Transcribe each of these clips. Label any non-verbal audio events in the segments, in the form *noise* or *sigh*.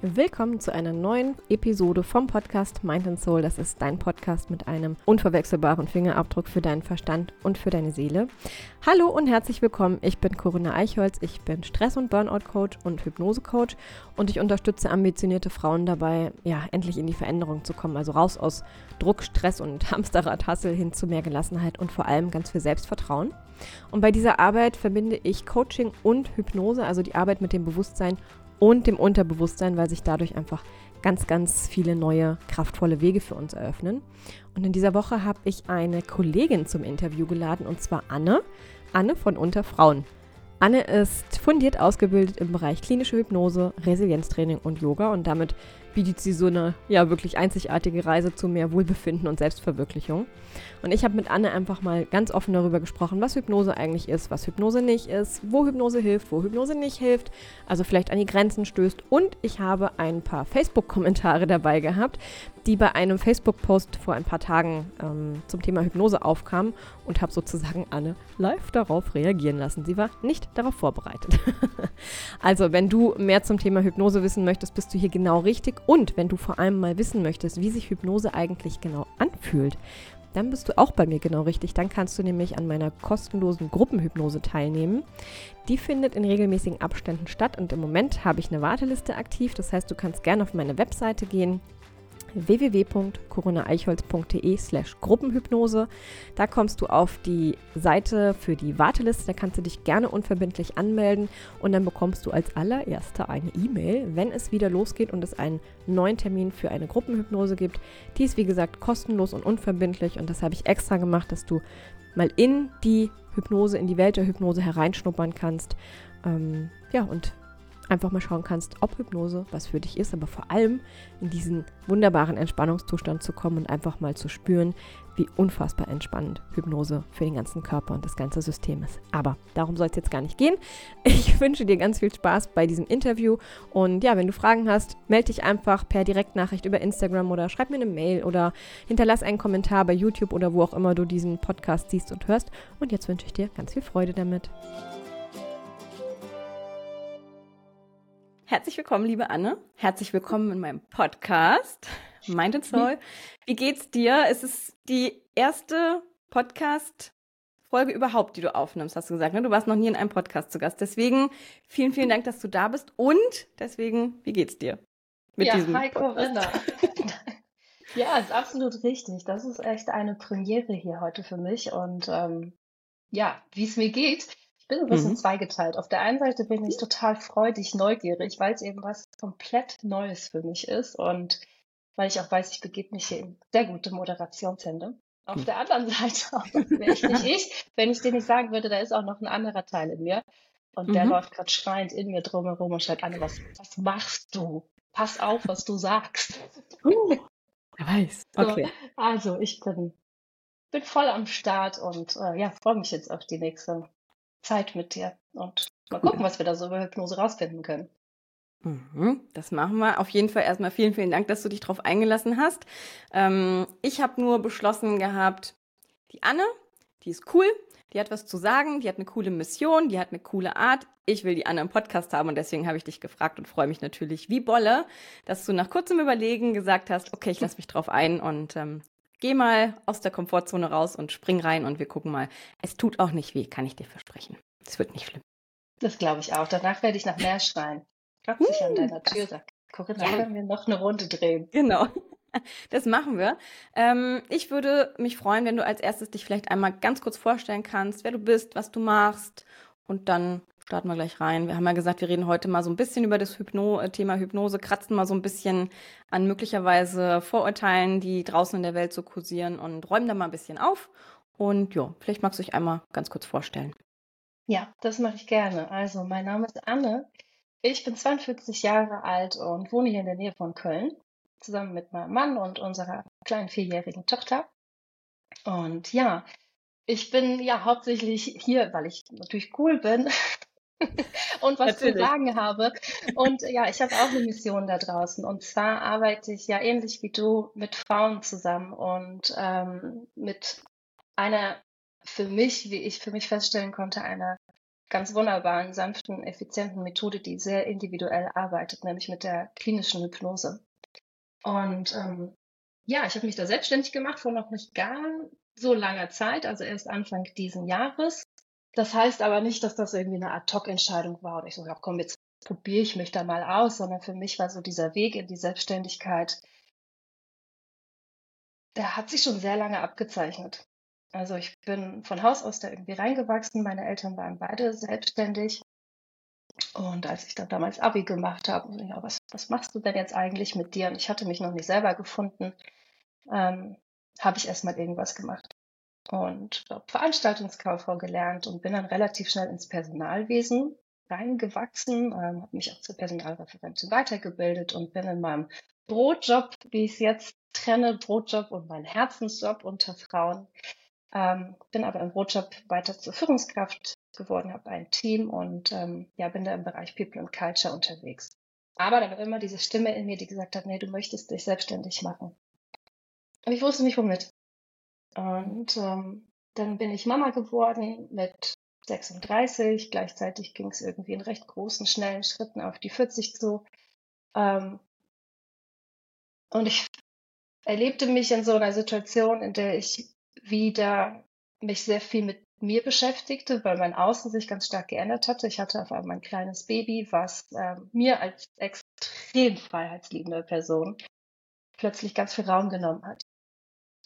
Willkommen zu einer neuen Episode vom Podcast Mind and Soul. Das ist dein Podcast mit einem unverwechselbaren Fingerabdruck für deinen Verstand und für deine Seele. Hallo und herzlich willkommen. Ich bin Corinna Eichholz. Ich bin Stress- und Burnout-Coach und Hypnose-Coach und ich unterstütze ambitionierte Frauen dabei, ja, endlich in die Veränderung zu kommen. Also raus aus Druck, Stress und *laughs* Hamsterrad-Hassel hin zu mehr Gelassenheit und vor allem ganz viel Selbstvertrauen. Und bei dieser Arbeit verbinde ich Coaching und Hypnose, also die Arbeit mit dem Bewusstsein und dem Unterbewusstsein, weil sich dadurch einfach ganz, ganz viele neue, kraftvolle Wege für uns eröffnen. Und in dieser Woche habe ich eine Kollegin zum Interview geladen, und zwar Anne. Anne von Unterfrauen. Anne ist fundiert ausgebildet im Bereich klinische Hypnose, Resilienztraining und Yoga und damit bietet sie so eine ja wirklich einzigartige Reise zu mehr Wohlbefinden und Selbstverwirklichung. Und ich habe mit Anne einfach mal ganz offen darüber gesprochen, was Hypnose eigentlich ist, was Hypnose nicht ist, wo Hypnose hilft, wo Hypnose nicht hilft, also vielleicht an die Grenzen stößt. Und ich habe ein paar Facebook-Kommentare dabei gehabt, die bei einem Facebook-Post vor ein paar Tagen ähm, zum Thema Hypnose aufkamen und habe sozusagen Anne live darauf reagieren lassen. Sie war nicht darauf vorbereitet. *laughs* also, wenn du mehr zum Thema Hypnose wissen möchtest, bist du hier genau richtig. Und wenn du vor allem mal wissen möchtest, wie sich Hypnose eigentlich genau anfühlt, dann bist du auch bei mir genau richtig. Dann kannst du nämlich an meiner kostenlosen Gruppenhypnose teilnehmen. Die findet in regelmäßigen Abständen statt und im Moment habe ich eine Warteliste aktiv. Das heißt, du kannst gerne auf meine Webseite gehen www.coronaeichholz.de slash Gruppenhypnose. Da kommst du auf die Seite für die Warteliste, da kannst du dich gerne unverbindlich anmelden und dann bekommst du als allererster eine E-Mail, wenn es wieder losgeht und es einen neuen Termin für eine Gruppenhypnose gibt. Die ist wie gesagt kostenlos und unverbindlich und das habe ich extra gemacht, dass du mal in die Hypnose, in die Welt der Hypnose hereinschnuppern kannst. Ähm, ja, und einfach mal schauen kannst, ob Hypnose was für dich ist, aber vor allem in diesen wunderbaren Entspannungszustand zu kommen und einfach mal zu spüren, wie unfassbar entspannend Hypnose für den ganzen Körper und das ganze System ist. Aber darum soll es jetzt gar nicht gehen. Ich *laughs* wünsche dir ganz viel Spaß bei diesem Interview und ja, wenn du Fragen hast, melde dich einfach per Direktnachricht über Instagram oder schreib mir eine Mail oder hinterlass einen Kommentar bei YouTube oder wo auch immer du diesen Podcast siehst und hörst. Und jetzt wünsche ich dir ganz viel Freude damit. Herzlich willkommen, liebe Anne. Herzlich willkommen in meinem Podcast Mind and Soul. *laughs* Wie geht's dir? Es ist die erste Podcast-Folge überhaupt, die du aufnimmst, hast du gesagt. Ne? Du warst noch nie in einem Podcast zu Gast. Deswegen vielen, vielen Dank, dass du da bist. Und deswegen, wie geht's dir? Mit ja, hi Corinna. *laughs* ja, ist absolut richtig. Das ist echt eine Premiere hier heute für mich. Und ähm, ja, wie es mir geht, bin ein bisschen mhm. zweigeteilt. Auf der einen Seite bin ich total freudig, neugierig, weil es eben was komplett Neues für mich ist und weil ich auch weiß, ich begebe mich hier in sehr gute Moderationshände. Auf hm. der anderen *laughs* Seite wäre *laughs* ich nicht ich, wenn ich dir nicht sagen würde, da ist auch noch ein anderer Teil in mir. Und der mhm. läuft gerade schreiend in mir drumherum und schreit an, was, was machst du? Pass auf, was du sagst. Uh, er weiß. *laughs* Okay. So, also, ich bin, bin voll am Start und äh, ja, freue mich jetzt auf die nächste Zeit mit dir und mal gucken, was wir da so über Hypnose rausfinden können. Mhm, das machen wir. Auf jeden Fall erstmal vielen, vielen Dank, dass du dich darauf eingelassen hast. Ähm, ich habe nur beschlossen gehabt, die Anne, die ist cool, die hat was zu sagen, die hat eine coole Mission, die hat eine coole Art. Ich will die Anne im Podcast haben und deswegen habe ich dich gefragt und freue mich natürlich wie Bolle, dass du nach kurzem Überlegen gesagt hast, okay, ich lasse mich drauf ein und ähm, Geh mal aus der Komfortzone raus und spring rein und wir gucken mal. Es tut auch nicht weh, kann ich dir versprechen. Es wird nicht schlimm. Das glaube ich auch. Danach werde ich nach mehr schreien. Klopft sich an deiner Tür, sagt Corinna, ja. können wir noch eine Runde drehen. Genau. *laughs* Das machen wir. Ähm, ich würde mich freuen, wenn du als erstes dich vielleicht einmal ganz kurz vorstellen kannst, wer du bist, was du machst und dann starten wir gleich rein. Wir haben ja gesagt, wir reden heute mal so ein bisschen über das Hypno Thema Hypnose, kratzen mal so ein bisschen an möglicherweise Vorurteilen, die draußen in der Welt so kursieren und räumen da mal ein bisschen auf. Und ja, vielleicht magst du dich einmal ganz kurz vorstellen. Ja, das mache ich gerne. Also, mein Name ist Anne. Ich bin 42 Jahre alt und wohne hier in der Nähe von Köln, zusammen mit meinem Mann und unserer kleinen vierjährigen Tochter. Und ja, ich bin ja hauptsächlich hier, weil ich natürlich cool bin *laughs* und was Natürlich. zu sagen habe. Und ja, ich habe auch eine Mission da draußen. Und zwar arbeite ich ja ähnlich wie du mit Frauen zusammen und ähm, mit einer für mich, wie ich für mich feststellen konnte, einer ganz wunderbaren, sanften, effizienten Methode, die sehr individuell arbeitet, nämlich mit der klinischen Hypnose. Und ähm, ja, ich habe mich da selbstständig gemacht vor noch nicht gar so langer Zeit, also erst Anfang diesen Jahres. Das heißt aber nicht, dass das irgendwie eine Ad-Hoc-Entscheidung war und ich so, ja, komm, jetzt probiere ich mich da mal aus, sondern für mich war so dieser Weg in die Selbstständigkeit, der hat sich schon sehr lange abgezeichnet. Also ich bin von Haus aus da irgendwie reingewachsen. Meine Eltern waren beide selbstständig. Und als ich dann damals Abi gemacht habe, ja, was, was machst du denn jetzt eigentlich mit dir? Und ich hatte mich noch nicht selber gefunden, ähm, habe ich erstmal irgendwas gemacht. Und Veranstaltungskauffrau gelernt und bin dann relativ schnell ins Personalwesen reingewachsen, ähm, habe mich auch zur Personalreferentin weitergebildet und bin in meinem Brotjob, wie ich es jetzt trenne, Brotjob und mein Herzensjob unter Frauen, ähm, bin aber im Brotjob weiter zur Führungskraft geworden, habe ein Team und ähm, ja, bin da im Bereich People and Culture unterwegs. Aber da war immer diese Stimme in mir, die gesagt hat, nee, du möchtest dich selbstständig machen. Und ich wusste nicht womit. Und ähm, dann bin ich Mama geworden mit 36. Gleichzeitig ging es irgendwie in recht großen, schnellen Schritten auf die 40 zu. Ähm, und ich erlebte mich in so einer Situation, in der ich wieder mich sehr viel mit mir beschäftigte, weil mein Außen sich ganz stark geändert hatte. Ich hatte auf einmal ein kleines Baby, was äh, mir als extrem freiheitsliebende Person plötzlich ganz viel Raum genommen hat.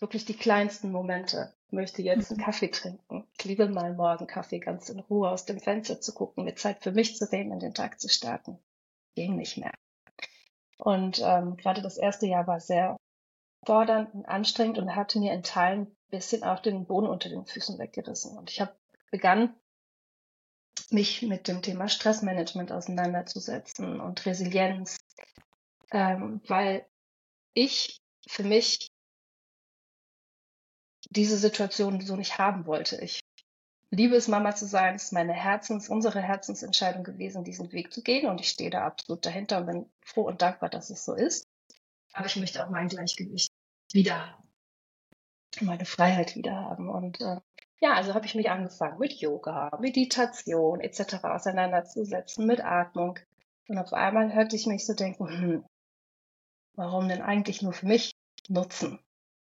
Wirklich die kleinsten Momente. Ich möchte jetzt einen mhm. Kaffee trinken. Ich liebe mal morgen Kaffee ganz in Ruhe aus dem Fenster zu gucken, mit Zeit für mich zu reden, in den Tag zu starten. Ging nicht mehr. Und ähm, gerade das erste Jahr war sehr fordernd und anstrengend und hatte mir in Teilen bisschen auch den Boden unter den Füßen weggerissen. Und ich habe begann, mich mit dem Thema Stressmanagement auseinanderzusetzen und Resilienz, ähm, weil ich für mich diese Situation so nicht haben wollte. Ich liebe es, Mama zu sein. Es ist meine Herzens, unsere Herzensentscheidung gewesen, diesen Weg zu gehen. Und ich stehe da absolut dahinter und bin froh und dankbar, dass es so ist. Aber ich möchte auch mein Gleichgewicht wieder haben meine Freiheit wieder haben. Und äh, ja, also habe ich mich angefangen mit Yoga, Meditation etc. auseinanderzusetzen, mit Atmung. Und auf einmal hörte ich mich so denken, hm, warum denn eigentlich nur für mich nutzen?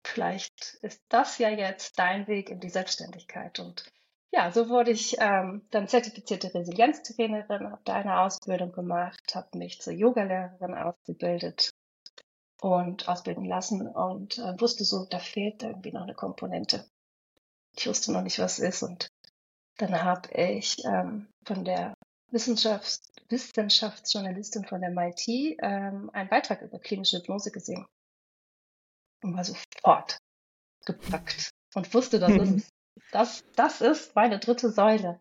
Vielleicht ist das ja jetzt dein Weg in die Selbstständigkeit. Und ja, so wurde ich ähm, dann zertifizierte Resilienztrainerin, habe da eine Ausbildung gemacht, habe mich zur Yogalehrerin ausgebildet und ausbilden lassen und äh, wusste so, da fehlt irgendwie noch eine Komponente. Ich wusste noch nicht, was ist und dann habe ich ähm, von der Wissenschafts Wissenschaftsjournalistin von der MIT ähm, einen Beitrag über klinische Hypnose gesehen und war sofort gepackt und wusste, das ist es. Das, das ist meine dritte Säule.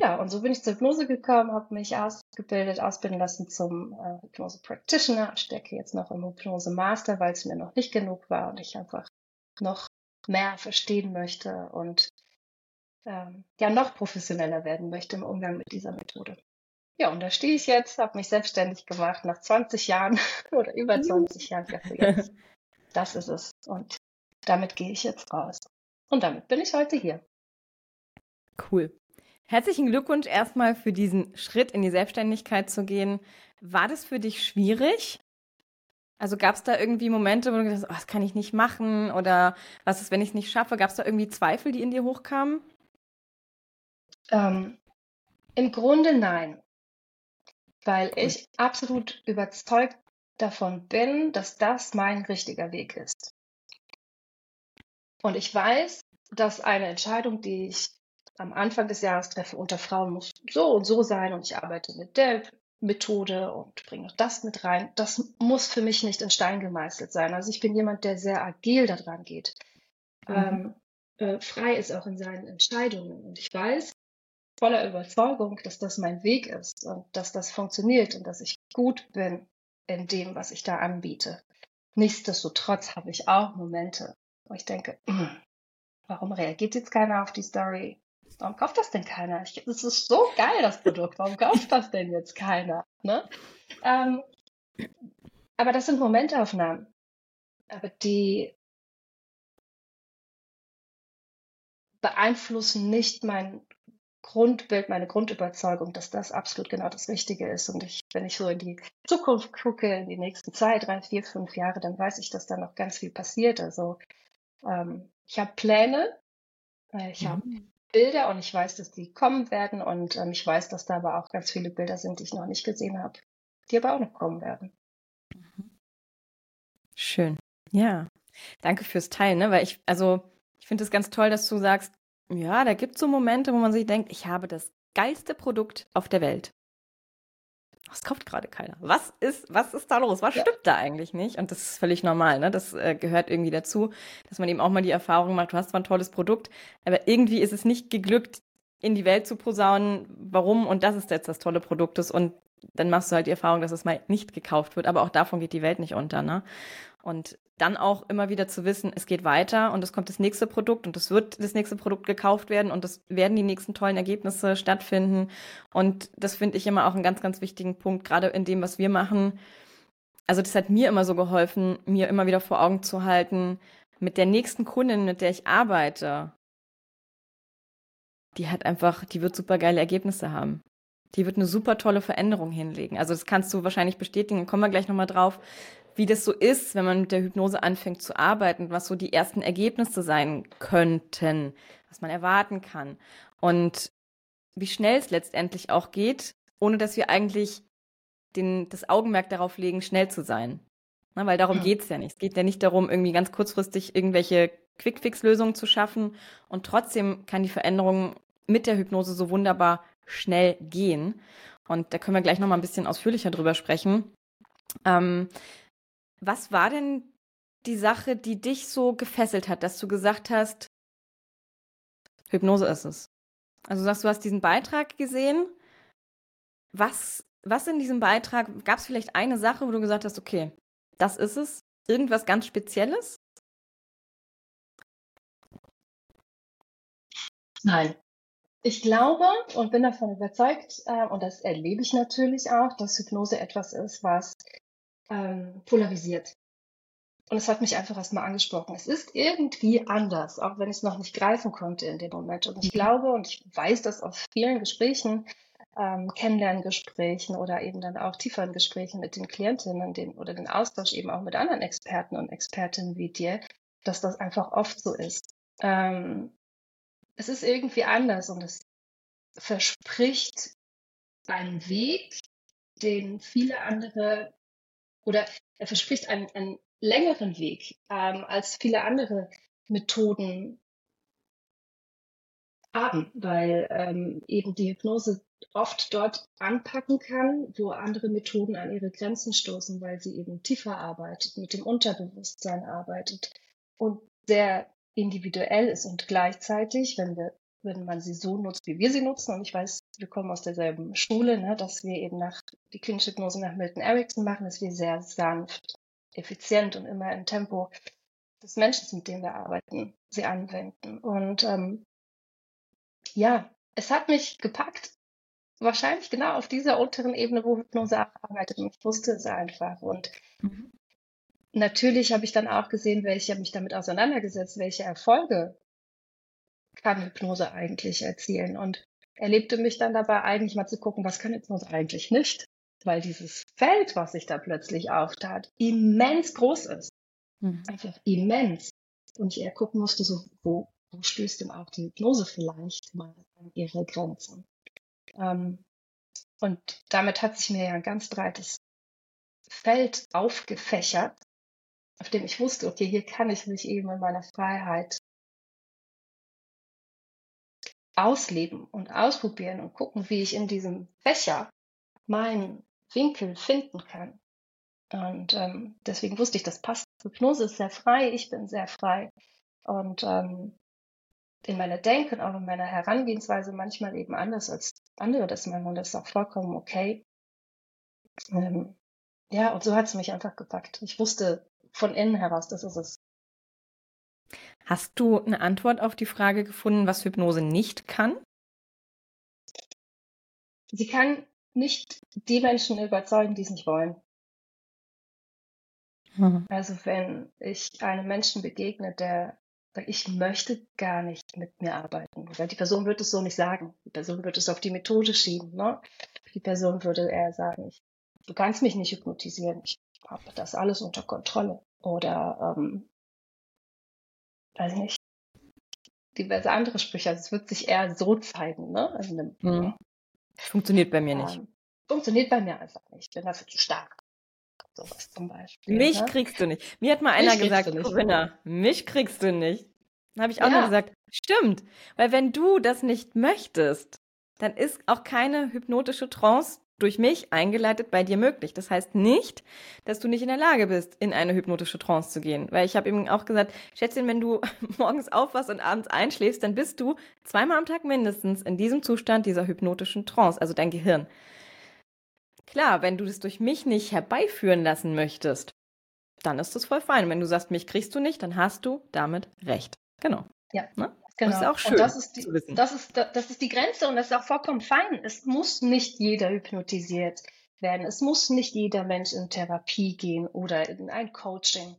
Ja, und so bin ich zur Hypnose gekommen, habe mich ausgebildet, ausbilden lassen zum äh, Hypnose Practitioner, stecke jetzt noch im Hypnose Master, weil es mir noch nicht genug war und ich einfach noch mehr verstehen möchte und ähm, ja noch professioneller werden möchte im Umgang mit dieser Methode. Ja, und da stehe ich jetzt, habe mich selbstständig gemacht nach 20 Jahren *laughs* oder über 20 Jahren. Jetzt. *laughs* Das ist es. Und damit gehe ich jetzt raus. Und damit bin ich heute hier. Cool. Herzlichen Glückwunsch erstmal für diesen Schritt in die Selbstständigkeit zu gehen. War das für dich schwierig? Also gab es da irgendwie Momente, wo du gesagt hast, oh, das kann ich nicht machen oder was ist, wenn ich es nicht schaffe? Gab es da irgendwie Zweifel, die in dir hochkamen? Ähm, Im Grunde nein, weil ich absolut überzeugt davon bin, dass das mein richtiger Weg ist. Und ich weiß, dass eine Entscheidung, die ich am Anfang des Jahres treffe unter Frauen muss so und so sein und ich arbeite mit der Methode und bringe noch das mit rein. Das muss für mich nicht in Stein gemeißelt sein. Also ich bin jemand, der sehr agil daran geht. Mhm. Ähm, äh, frei ist auch in seinen Entscheidungen. Und ich weiß voller Überzeugung, dass das mein Weg ist und dass das funktioniert und dass ich gut bin in dem, was ich da anbiete. Nichtsdestotrotz habe ich auch Momente, wo ich denke, warum reagiert jetzt keiner auf die Story? Warum kauft das denn keiner? Es ist so geil, das Produkt. Warum kauft *laughs* das denn jetzt keiner? Ne? Ähm, aber das sind Momentaufnahmen. Aber die beeinflussen nicht mein Grundbild, meine Grundüberzeugung, dass das absolut genau das Richtige ist. Und ich, wenn ich so in die Zukunft gucke, in die nächsten zwei, drei, vier, fünf Jahre, dann weiß ich, dass da noch ganz viel passiert. Also ähm, ich habe Pläne, äh, ich mhm. habe Bilder und ich weiß, dass die kommen werden und ähm, ich weiß, dass da aber auch ganz viele Bilder sind, die ich noch nicht gesehen habe, die aber auch noch kommen werden. Mhm. Schön. Ja. Danke fürs Teilen, ne? Weil ich, also, ich finde es ganz toll, dass du sagst, ja, da gibt es so Momente, wo man sich denkt, ich habe das geilste Produkt auf der Welt. Das kauft gerade keiner. Was ist, was ist da los? Was ja. stimmt da eigentlich nicht? Und das ist völlig normal, ne? Das äh, gehört irgendwie dazu, dass man eben auch mal die Erfahrung macht, du hast zwar ein tolles Produkt, aber irgendwie ist es nicht geglückt, in die Welt zu posaunen, warum und das ist jetzt das tolle Produkt ist und dann machst du halt die Erfahrung, dass es mal nicht gekauft wird, aber auch davon geht die Welt nicht unter, ne? Und dann auch immer wieder zu wissen, es geht weiter und es kommt das nächste Produkt und es wird das nächste Produkt gekauft werden und es werden die nächsten tollen Ergebnisse stattfinden. Und das finde ich immer auch einen ganz, ganz wichtigen Punkt, gerade in dem, was wir machen. Also das hat mir immer so geholfen, mir immer wieder vor Augen zu halten, mit der nächsten Kundin, mit der ich arbeite, die hat einfach, die wird super geile Ergebnisse haben. Die wird eine super tolle Veränderung hinlegen. Also das kannst du wahrscheinlich bestätigen, kommen wir gleich nochmal drauf wie das so ist, wenn man mit der Hypnose anfängt zu arbeiten, was so die ersten Ergebnisse sein könnten, was man erwarten kann und wie schnell es letztendlich auch geht, ohne dass wir eigentlich den, das Augenmerk darauf legen, schnell zu sein. Na, weil darum ja. es ja nicht. Es geht ja nicht darum, irgendwie ganz kurzfristig irgendwelche Quick-Fix-Lösungen zu schaffen und trotzdem kann die Veränderung mit der Hypnose so wunderbar schnell gehen. Und da können wir gleich nochmal ein bisschen ausführlicher drüber sprechen. Ähm, was war denn die Sache, die dich so gefesselt hat, dass du gesagt hast, Hypnose ist es? Also du sagst, du hast diesen Beitrag gesehen. Was, was in diesem Beitrag, gab es vielleicht eine Sache, wo du gesagt hast, okay, das ist es? Irgendwas ganz Spezielles? Nein. Ich glaube und bin davon überzeugt, äh, und das erlebe ich natürlich auch, dass Hypnose etwas ist, was ähm, polarisiert. Und es hat mich einfach erstmal angesprochen. Es ist irgendwie anders, auch wenn ich es noch nicht greifen konnte in dem Moment. Und ich mhm. glaube und ich weiß das aus vielen Gesprächen, ähm, Kennenlerngesprächen oder eben dann auch tieferen Gesprächen mit den Klientinnen den, oder den Austausch eben auch mit anderen Experten und Expertinnen wie dir, dass das einfach oft so ist. Ähm, es ist irgendwie anders und es verspricht einen Weg, den viele andere oder er verspricht einen, einen längeren Weg ähm, als viele andere Methoden haben, weil ähm, eben die Hypnose oft dort anpacken kann, wo andere Methoden an ihre Grenzen stoßen, weil sie eben tiefer arbeitet, mit dem Unterbewusstsein arbeitet und sehr individuell ist und gleichzeitig, wenn wir wenn man sie so nutzt, wie wir sie nutzen. Und ich weiß, wir kommen aus derselben Schule, ne, dass wir eben nach die klinische Hypnose nach Milton Erickson machen, dass wir sehr sanft, effizient und immer im Tempo des Menschen, mit dem wir arbeiten, sie anwenden. Und ähm, ja, es hat mich gepackt, wahrscheinlich genau auf dieser unteren Ebene, wo Hypnose arbeitet. Und ich wusste es einfach. Und mhm. Natürlich habe ich dann auch gesehen, welche, mich damit auseinandergesetzt, welche Erfolge kann Hypnose eigentlich erzielen? Und erlebte mich dann dabei eigentlich mal zu gucken, was kann Hypnose eigentlich nicht? Weil dieses Feld, was sich da plötzlich auftat, immens groß ist. Mhm. Einfach immens. Und ich eher gucken musste, so, wo, wo stößt denn auch die Hypnose vielleicht mal an ihre Grenzen? Ähm, und damit hat sich mir ja ein ganz breites Feld aufgefächert, auf dem ich wusste, okay, hier kann ich mich eben in meiner Freiheit ausleben und ausprobieren und gucken, wie ich in diesem Fächer meinen Winkel finden kann. Und ähm, deswegen wusste ich, das passt. Hypnose ist sehr frei, ich bin sehr frei. Und ähm, in meiner Denke und auch in meiner Herangehensweise manchmal eben anders als andere das machen. Und das ist auch vollkommen okay. Ähm, ja, und so hat es mich einfach gepackt. Ich wusste von innen heraus, das ist es. Hast du eine Antwort auf die Frage gefunden, was Hypnose nicht kann? Sie kann nicht die Menschen überzeugen, die es nicht wollen. Mhm. Also wenn ich einem Menschen begegne, der ich möchte gar nicht mit mir arbeiten. Oder die Person wird es so nicht sagen. Die Person wird es auf die Methode schieben. Ne? Die Person würde eher sagen, du kannst mich nicht hypnotisieren. Ich habe das alles unter Kontrolle. Oder, ähm, weiß nicht, diverse andere Sprüche. Also es wird sich eher so zeigen. Ne? Also eine, hm. Funktioniert bei mir ähm, nicht. Funktioniert bei mir einfach nicht. Ich bin dafür zu stark. Sowas zum Beispiel. Mich ne? kriegst du nicht. Mir hat mal mich einer gesagt, Corinna, mich kriegst du nicht. Dann habe ich auch ja. nur gesagt, stimmt. Weil wenn du das nicht möchtest, dann ist auch keine hypnotische Trance durch mich eingeleitet bei dir möglich. Das heißt nicht, dass du nicht in der Lage bist, in eine hypnotische Trance zu gehen. Weil ich habe eben auch gesagt, Schätzchen, wenn du *laughs* morgens aufwachst und abends einschläfst, dann bist du zweimal am Tag mindestens in diesem Zustand dieser hypnotischen Trance, also dein Gehirn. Klar, wenn du das durch mich nicht herbeiführen lassen möchtest, dann ist das voll fein. wenn du sagst, mich kriegst du nicht, dann hast du damit recht. Genau. Ja. Ne? Genau. Das ist auch schön. Und das ist, die, das, ist, das ist die Grenze und das ist auch vollkommen fein. Es muss nicht jeder hypnotisiert werden. Es muss nicht jeder Mensch in Therapie gehen oder in ein Coaching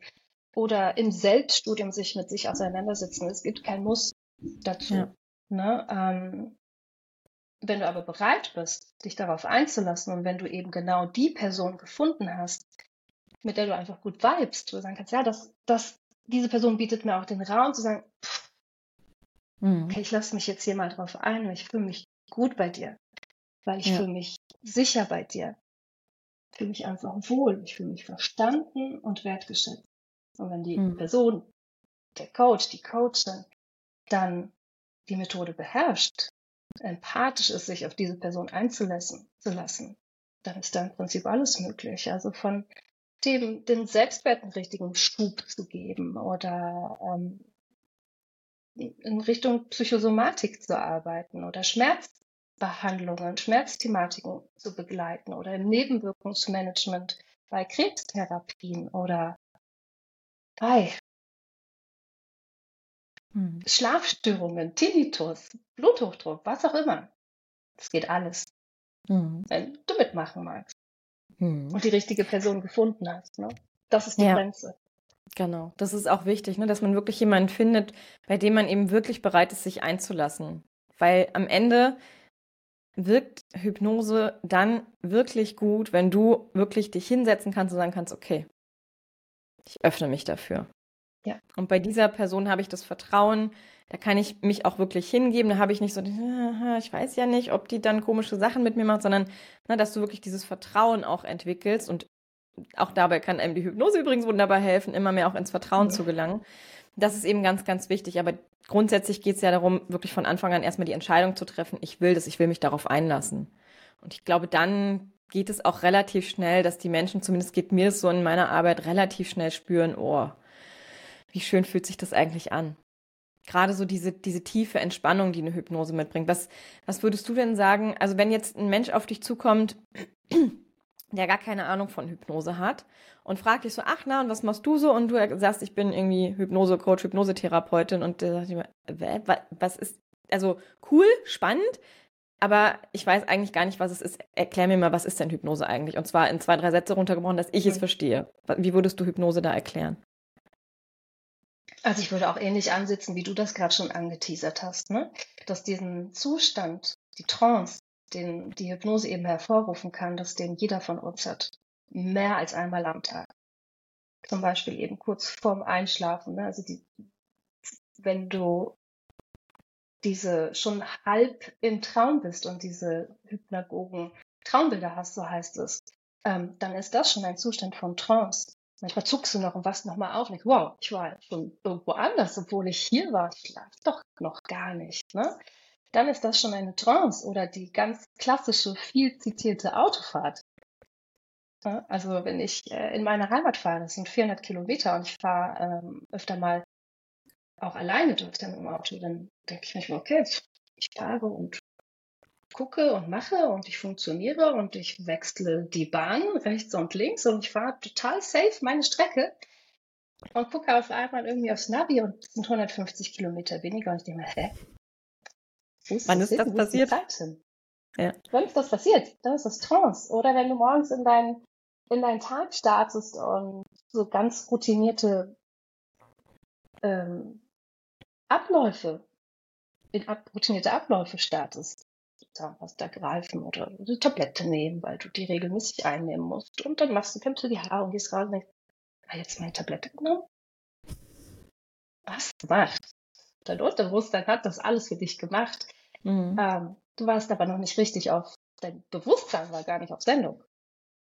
oder im Selbststudium sich mit sich auseinandersetzen. Es gibt kein Muss dazu. Ja. Ne? Ähm, wenn du aber bereit bist, dich darauf einzulassen und wenn du eben genau die Person gefunden hast, mit der du einfach gut vibest, wo du sagen kannst, ja, das, das, diese Person bietet mir auch den Raum zu sagen, pff, mhm. okay, ich lasse mich jetzt hier mal drauf ein und ich fühle mich gut bei dir, weil ich ja. fühle mich sicher bei dir. Ich fühle mich einfach wohl, ich fühle mich verstanden und wertgeschätzt. Und wenn die mhm. Person, der Coach, die Coachin, dann die Methode beherrscht, empathisch ist, sich auf diese Person einzulassen, zu lassen, dann ist da im Prinzip alles möglich. Also von dem, dem Selbstwert einen richtigen Schub zu geben oder ähm, in Richtung Psychosomatik zu arbeiten oder Schmerzbehandlungen, Schmerzthematiken zu begleiten oder im Nebenwirkungsmanagement bei Krebstherapien oder bei hm. Schlafstörungen, Tinnitus, Bluthochdruck, was auch immer. Das geht alles. Hm. Wenn du mitmachen magst. Hm. Und die richtige Person gefunden hast. Ne? Das ist die ja. Grenze. Genau, das ist auch wichtig, ne, dass man wirklich jemanden findet, bei dem man eben wirklich bereit ist, sich einzulassen. Weil am Ende wirkt Hypnose dann wirklich gut, wenn du wirklich dich hinsetzen kannst und sagen kannst, okay, ich öffne mich dafür. Ja. Und bei dieser Person habe ich das Vertrauen, da kann ich mich auch wirklich hingeben. Da habe ich nicht so, ich weiß ja nicht, ob die dann komische Sachen mit mir macht, sondern na, dass du wirklich dieses Vertrauen auch entwickelst. Und auch dabei kann einem die Hypnose übrigens wunderbar helfen, immer mehr auch ins Vertrauen ja. zu gelangen. Das ist eben ganz, ganz wichtig. Aber grundsätzlich geht es ja darum, wirklich von Anfang an erstmal die Entscheidung zu treffen, ich will das, ich will mich darauf einlassen. Und ich glaube, dann geht es auch relativ schnell, dass die Menschen, zumindest geht mir das so in meiner Arbeit, relativ schnell spüren, oh, wie schön fühlt sich das eigentlich an? Gerade so diese, diese tiefe Entspannung, die eine Hypnose mitbringt. Was, was würdest du denn sagen? Also, wenn jetzt ein Mensch auf dich zukommt, der gar keine Ahnung von Hypnose hat und fragt dich so, ach na, und was machst du so? Und du sagst, ich bin irgendwie Hypnose-Coach, Hypnosetherapeutin und der sagt immer, was ist, also cool, spannend, aber ich weiß eigentlich gar nicht, was es ist. Erklär mir mal, was ist denn Hypnose eigentlich? Und zwar in zwei, drei Sätze runtergebrochen, dass ich es mhm. verstehe. Wie würdest du Hypnose da erklären? Also ich würde auch ähnlich ansitzen, wie du das gerade schon angeteasert hast, ne? dass diesen Zustand, die Trance, den die Hypnose eben hervorrufen kann, dass den jeder von uns hat, mehr als einmal am Tag. Zum Beispiel eben kurz vorm Einschlafen. Ne? Also die, wenn du diese schon halb im Traum bist und diese Hypnagogen Traumbilder hast, so heißt es, ähm, dann ist das schon ein Zustand von Trance. Manchmal zuckst du noch und wachst nochmal auf und denkst, wow, ich war schon irgendwo anders, obwohl ich hier war. Ich schlafe doch noch gar nicht. Ne? Dann ist das schon eine Trance oder die ganz klassische, viel zitierte Autofahrt. Also wenn ich äh, in meine Heimat fahre, das sind 400 Kilometer und ich fahre ähm, öfter mal auch alleine dort dann im Auto, dann denke ich manchmal, okay, ich fahre und gucke und mache und ich funktioniere und ich wechsle die Bahn rechts und links und ich fahre total safe meine Strecke und gucke auf einmal irgendwie aufs Navi und es sind 150 Kilometer weniger und ich denke mir, hä? Wann ist das passiert? Ja. Wann ist das passiert? Dann ist das Trance. Oder wenn du morgens in deinen in deinen Tag startest und so ganz routinierte ähm, Abläufe, in ab, routinierte Abläufe startest. Zahnpasta greifen oder eine Tablette nehmen, weil du die regelmäßig einnehmen musst. Und dann machst du, kämmst du die Haare und gehst raus und denkst, ah, jetzt meine Tablette genommen? Was gemacht? Dein Unterbewusstsein hat das alles für dich gemacht. Mhm. Ähm, du warst aber noch nicht richtig auf, dein Bewusstsein war gar nicht auf Sendung.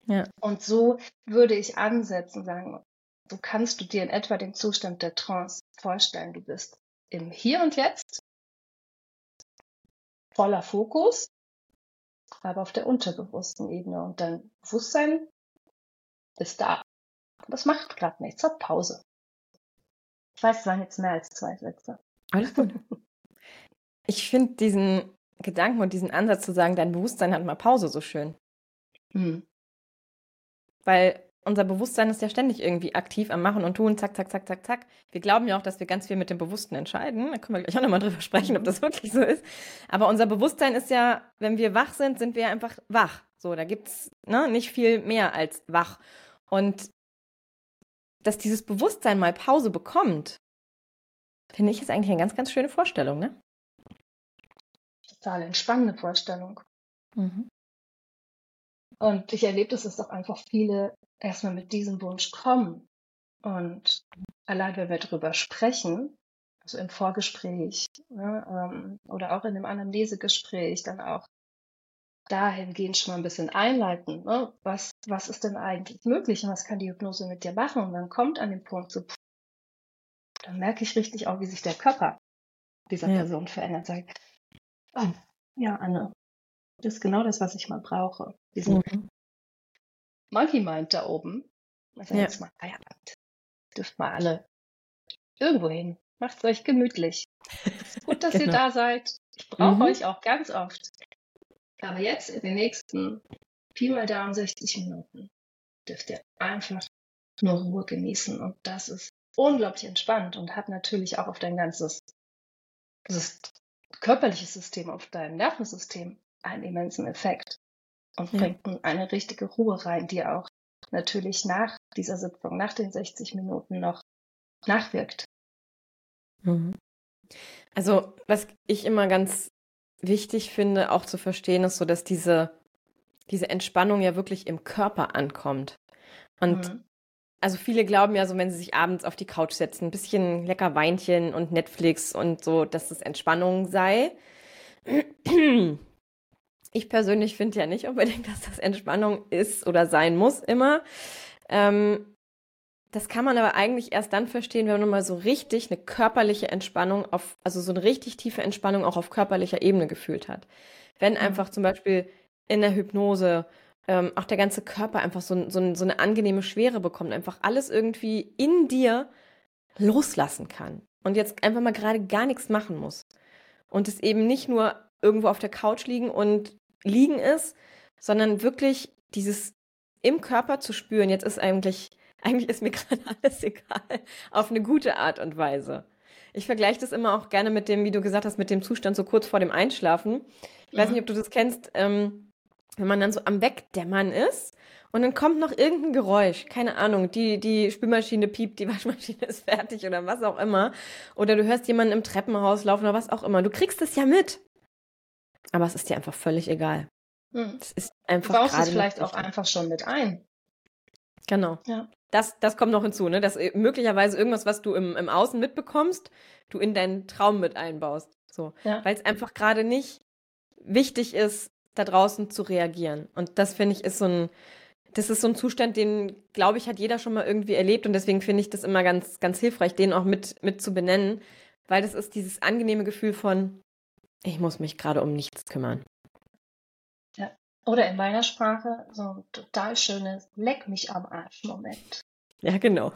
Ja. Und so würde ich ansetzen, sagen, so kannst du dir in etwa den Zustand der Trance vorstellen. Du bist im Hier und Jetzt, voller Fokus, aber auf der unterbewussten Ebene. Und dein Bewusstsein ist da. Das macht gerade nichts, hat Pause. Ich weiß, es waren jetzt mehr als zwei Sätze. Alles gut. *laughs* Ich finde diesen Gedanken und diesen Ansatz zu sagen, dein Bewusstsein hat mal Pause so schön. Mhm. Weil unser Bewusstsein ist ja ständig irgendwie aktiv am Machen und Tun, zack, zack, zack, zack, zack. Wir glauben ja auch, dass wir ganz viel mit dem Bewussten entscheiden. Da können wir gleich auch nochmal drüber sprechen, ob das wirklich so ist. Aber unser Bewusstsein ist ja, wenn wir wach sind, sind wir ja einfach wach. So, da gibt's ne, nicht viel mehr als wach. Und dass dieses Bewusstsein mal Pause bekommt, finde ich, ist eigentlich eine ganz, ganz schöne Vorstellung, ne? Total entspannende Vorstellung. Mhm. Und ich erlebe, dass es auch einfach viele erstmal mit diesem Wunsch kommen. Und allein wenn wir darüber sprechen, also im Vorgespräch ne, ähm, oder auch in dem Anamnesegespräch, dann auch dahingehend schon mal ein bisschen einleiten. Ne? Was, was ist denn eigentlich möglich und was kann die Hypnose mit dir machen? Und dann kommt an den Punkt so, dann merke ich richtig auch, wie sich der Körper dieser ja. Person verändert. Sag, oh, ja, Anne, das ist genau das, was ich mal brauche. Diesen mhm. Monkey Mind da oben. Also ja. jetzt mal Feierabend. Dürft mal alle irgendwo hin. Macht's euch gemütlich. gut, dass genau. ihr da seid. Ich brauche mhm. euch auch ganz oft. Aber jetzt in den nächsten Pi mal Daumen 60 Minuten dürft ihr einfach nur Ruhe genießen. Und das ist unglaublich entspannt und hat natürlich auch auf dein ganzes körperliches System, auf dein Nervensystem einen immensen Effekt und ja. bringt eine richtige Ruhe rein, die auch natürlich nach dieser Sitzung, nach den 60 Minuten noch nachwirkt. Mhm. Also, was ich immer ganz wichtig finde, auch zu verstehen, ist so, dass diese, diese Entspannung ja wirklich im Körper ankommt. Und mhm. Also viele glauben ja so, wenn sie sich abends auf die Couch setzen, ein bisschen lecker Weinchen und Netflix und so, dass es Entspannung sei. Ich persönlich finde ja nicht unbedingt, dass das Entspannung ist oder sein muss immer. Ähm, das kann man aber eigentlich erst dann verstehen, wenn man mal so richtig eine körperliche Entspannung auf, also so eine richtig tiefe Entspannung auch auf körperlicher Ebene gefühlt hat. Wenn mhm. einfach zum Beispiel in der Hypnose ähm, auch der ganze Körper einfach so, so, so eine angenehme Schwere bekommt, einfach alles irgendwie in dir loslassen kann und jetzt einfach mal gerade gar nichts machen muss. Und es eben nicht nur irgendwo auf der Couch liegen und liegen ist, sondern wirklich dieses im Körper zu spüren, jetzt ist eigentlich, *laughs* eigentlich ist mir gerade alles *laughs* egal, auf eine gute Art und Weise. Ich vergleiche das immer auch gerne mit dem, wie du gesagt hast, mit dem Zustand so kurz vor dem Einschlafen. Ich ja. weiß nicht, ob du das kennst, ähm, wenn man dann so am Wegdämmern ist und dann kommt noch irgendein Geräusch, keine Ahnung, die, die Spülmaschine piept, die *laughs* Waschmaschine ist fertig oder was auch immer. Oder du hörst jemanden im Treppenhaus laufen oder was auch immer. Du kriegst es ja mit. Aber es ist dir einfach völlig egal. Hm. Es ist einfach du baust es vielleicht auch einfach schon mit ein. Genau. Ja. Das, das kommt noch hinzu, ne? dass äh, möglicherweise irgendwas, was du im, im Außen mitbekommst, du in deinen Traum mit einbaust. So. Ja. Weil es einfach gerade nicht wichtig ist, da draußen zu reagieren. Und das finde ich ist so ein, das ist so ein Zustand, den, glaube ich, hat jeder schon mal irgendwie erlebt. Und deswegen finde ich das immer ganz, ganz hilfreich, den auch mit, mit zu benennen. Weil das ist dieses angenehme Gefühl von, ich muss mich gerade um nichts kümmern. Ja. Oder in meiner Sprache so ein total schönes Leck mich am Arsch Moment. Ja, genau.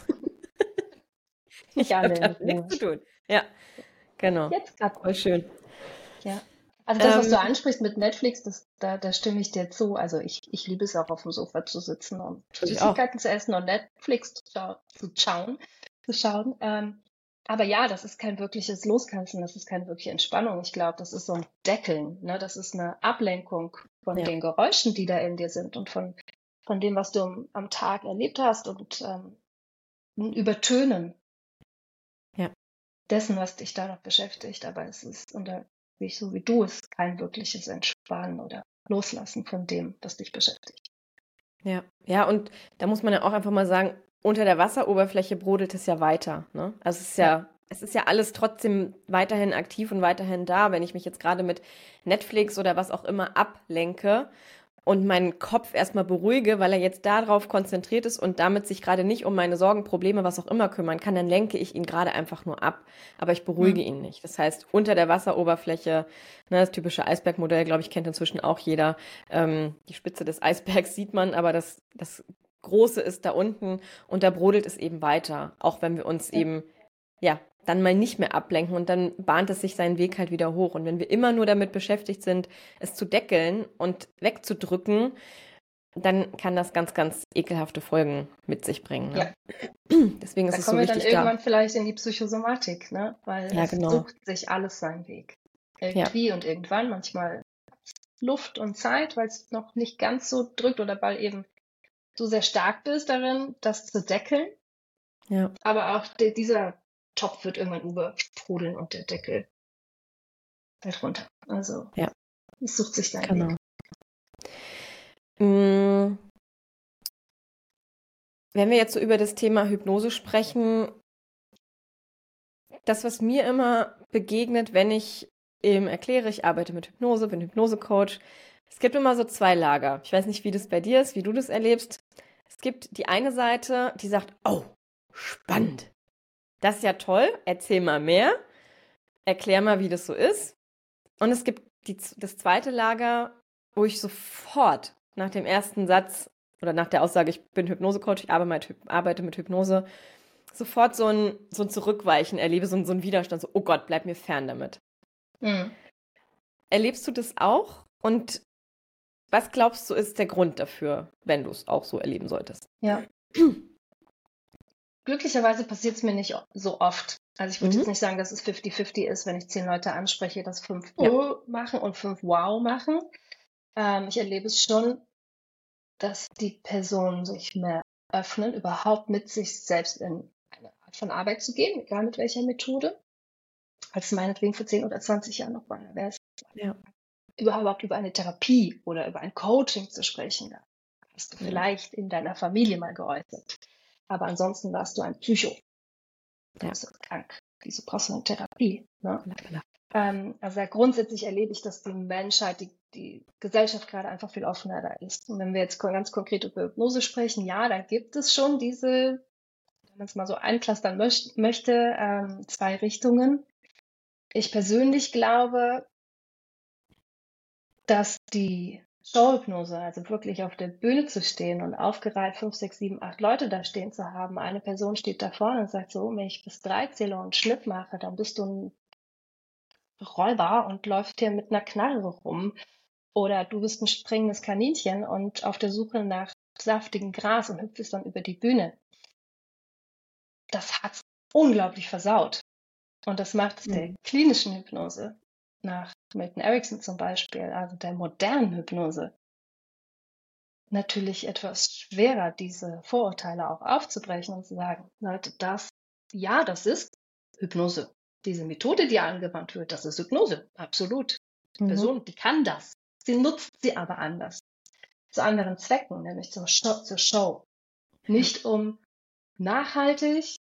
*laughs* ich habe nichts zu tun. Ja, genau. Jetzt gerade. Voll schön. Ja. Also das, was ähm, du ansprichst mit Netflix, das, da, da stimme ich dir zu. Also ich, ich liebe es auch auf dem Sofa zu sitzen und Süßigkeiten zu essen und Netflix zu, zu schauen. Zu schauen. Ähm, aber ja, das ist kein wirkliches Loskanzen, das ist keine wirkliche Entspannung. Ich glaube, das ist so ein Deckeln. Ne? Das ist eine Ablenkung von ja. den Geräuschen, die da in dir sind und von, von dem, was du am Tag erlebt hast und ähm, ein Übertönen ja. dessen, was dich da noch beschäftigt. Aber es ist unter wie so wie du es kein wirkliches Entspannen oder Loslassen von dem, was dich beschäftigt. Ja, ja, und da muss man ja auch einfach mal sagen, unter der Wasseroberfläche brodelt es ja weiter. Ne? Also es ist ja, ja, es ist ja alles trotzdem weiterhin aktiv und weiterhin da. Wenn ich mich jetzt gerade mit Netflix oder was auch immer ablenke und meinen Kopf erstmal beruhige, weil er jetzt darauf konzentriert ist und damit sich gerade nicht um meine Sorgen, Probleme, was auch immer kümmern kann, dann lenke ich ihn gerade einfach nur ab. Aber ich beruhige mhm. ihn nicht. Das heißt, unter der Wasseroberfläche, ne, das typische Eisbergmodell, glaube ich, kennt inzwischen auch jeder. Ähm, die Spitze des Eisbergs sieht man, aber das, das Große ist da unten und da brodelt es eben weiter. Auch wenn wir uns ja. eben, ja, dann mal nicht mehr ablenken und dann bahnt es sich seinen Weg halt wieder hoch. Und wenn wir immer nur damit beschäftigt sind, es zu deckeln und wegzudrücken, dann kann das ganz, ganz ekelhafte Folgen mit sich bringen. Ne? Ja. *clears throat* Deswegen ist da es so wichtig. Da kommen wir dann irgendwann vielleicht in die Psychosomatik, ne? weil ja, es genau. sucht sich alles seinen Weg. Irgendwie ja. und irgendwann, manchmal Luft und Zeit, weil es noch nicht ganz so drückt oder weil eben du sehr stark bist darin, das zu deckeln. Ja. Aber auch dieser Topf wird irgendwann übersprudeln und der Deckel fällt runter. Also ja. es sucht sich seinen genau. Weg. Mm. Wenn wir jetzt so über das Thema Hypnose sprechen, das, was mir immer begegnet, wenn ich eben erkläre, ich arbeite mit Hypnose, bin Hypnosecoach, es gibt immer so zwei Lager. Ich weiß nicht, wie das bei dir ist, wie du das erlebst. Es gibt die eine Seite, die sagt, oh, spannend. Das ist ja toll, erzähl mal mehr, erklär mal, wie das so ist. Und es gibt die, das zweite Lager, wo ich sofort nach dem ersten Satz oder nach der Aussage, ich bin Hypnosecoach, ich arbeite mit Hypnose, sofort so ein, so ein Zurückweichen erlebe, so ein, so ein Widerstand, so, oh Gott, bleib mir fern damit. Mhm. Erlebst du das auch? Und was glaubst du, ist der Grund dafür, wenn du es auch so erleben solltest? Ja. *clears throat* Glücklicherweise passiert es mir nicht so oft. Also ich würde mhm. jetzt nicht sagen, dass es 50-50 ist, wenn ich zehn Leute anspreche, dass fünf ja. Oh machen und fünf Wow machen. Ähm, ich erlebe es schon, dass die Personen sich mehr öffnen, überhaupt mit sich selbst in eine Art von Arbeit zu gehen, egal mit welcher Methode, als meinetwegen vor 10 oder 20 Jahren noch war. Wäre es ja. überhaupt über eine Therapie oder über ein Coaching zu sprechen. Hast du vielleicht in deiner Familie mal geäußert. Aber ansonsten warst du ein Psycho. Du bist krank. Wieso brauchst du eine Therapie? Ne? Ähm, also ja, grundsätzlich erlebe ich, dass die Menschheit, die, die Gesellschaft gerade einfach viel offener da ist. Und wenn wir jetzt ganz konkret über Hypnose sprechen, ja, dann gibt es schon diese, wenn man es mal so einklastern möcht, möchte, ähm, zwei Richtungen. Ich persönlich glaube, dass die Showhypnose, also wirklich auf der Bühne zu stehen und aufgereiht fünf, sechs, sieben, acht Leute da stehen zu haben. Eine Person steht da vorne und sagt so, wenn ich bis drei zähle und Schnipp mache, dann bist du ein Räuber und läuft hier mit einer Knarre rum. Oder du bist ein springendes Kaninchen und auf der Suche nach saftigem Gras und hüpfst dann über die Bühne. Das hat's unglaublich versaut. Und das macht es mhm. der klinischen Hypnose nach Milton Erickson zum Beispiel, also der modernen Hypnose, natürlich etwas schwerer, diese Vorurteile auch aufzubrechen und zu sagen, Leute, das, ja, das ist Hypnose. Diese Methode, die angewandt wird, das ist Hypnose. Absolut. Die mhm. Person, die kann das. Sie nutzt sie aber anders. Zu anderen Zwecken, nämlich zur. Zur Show. Nicht um nachhaltig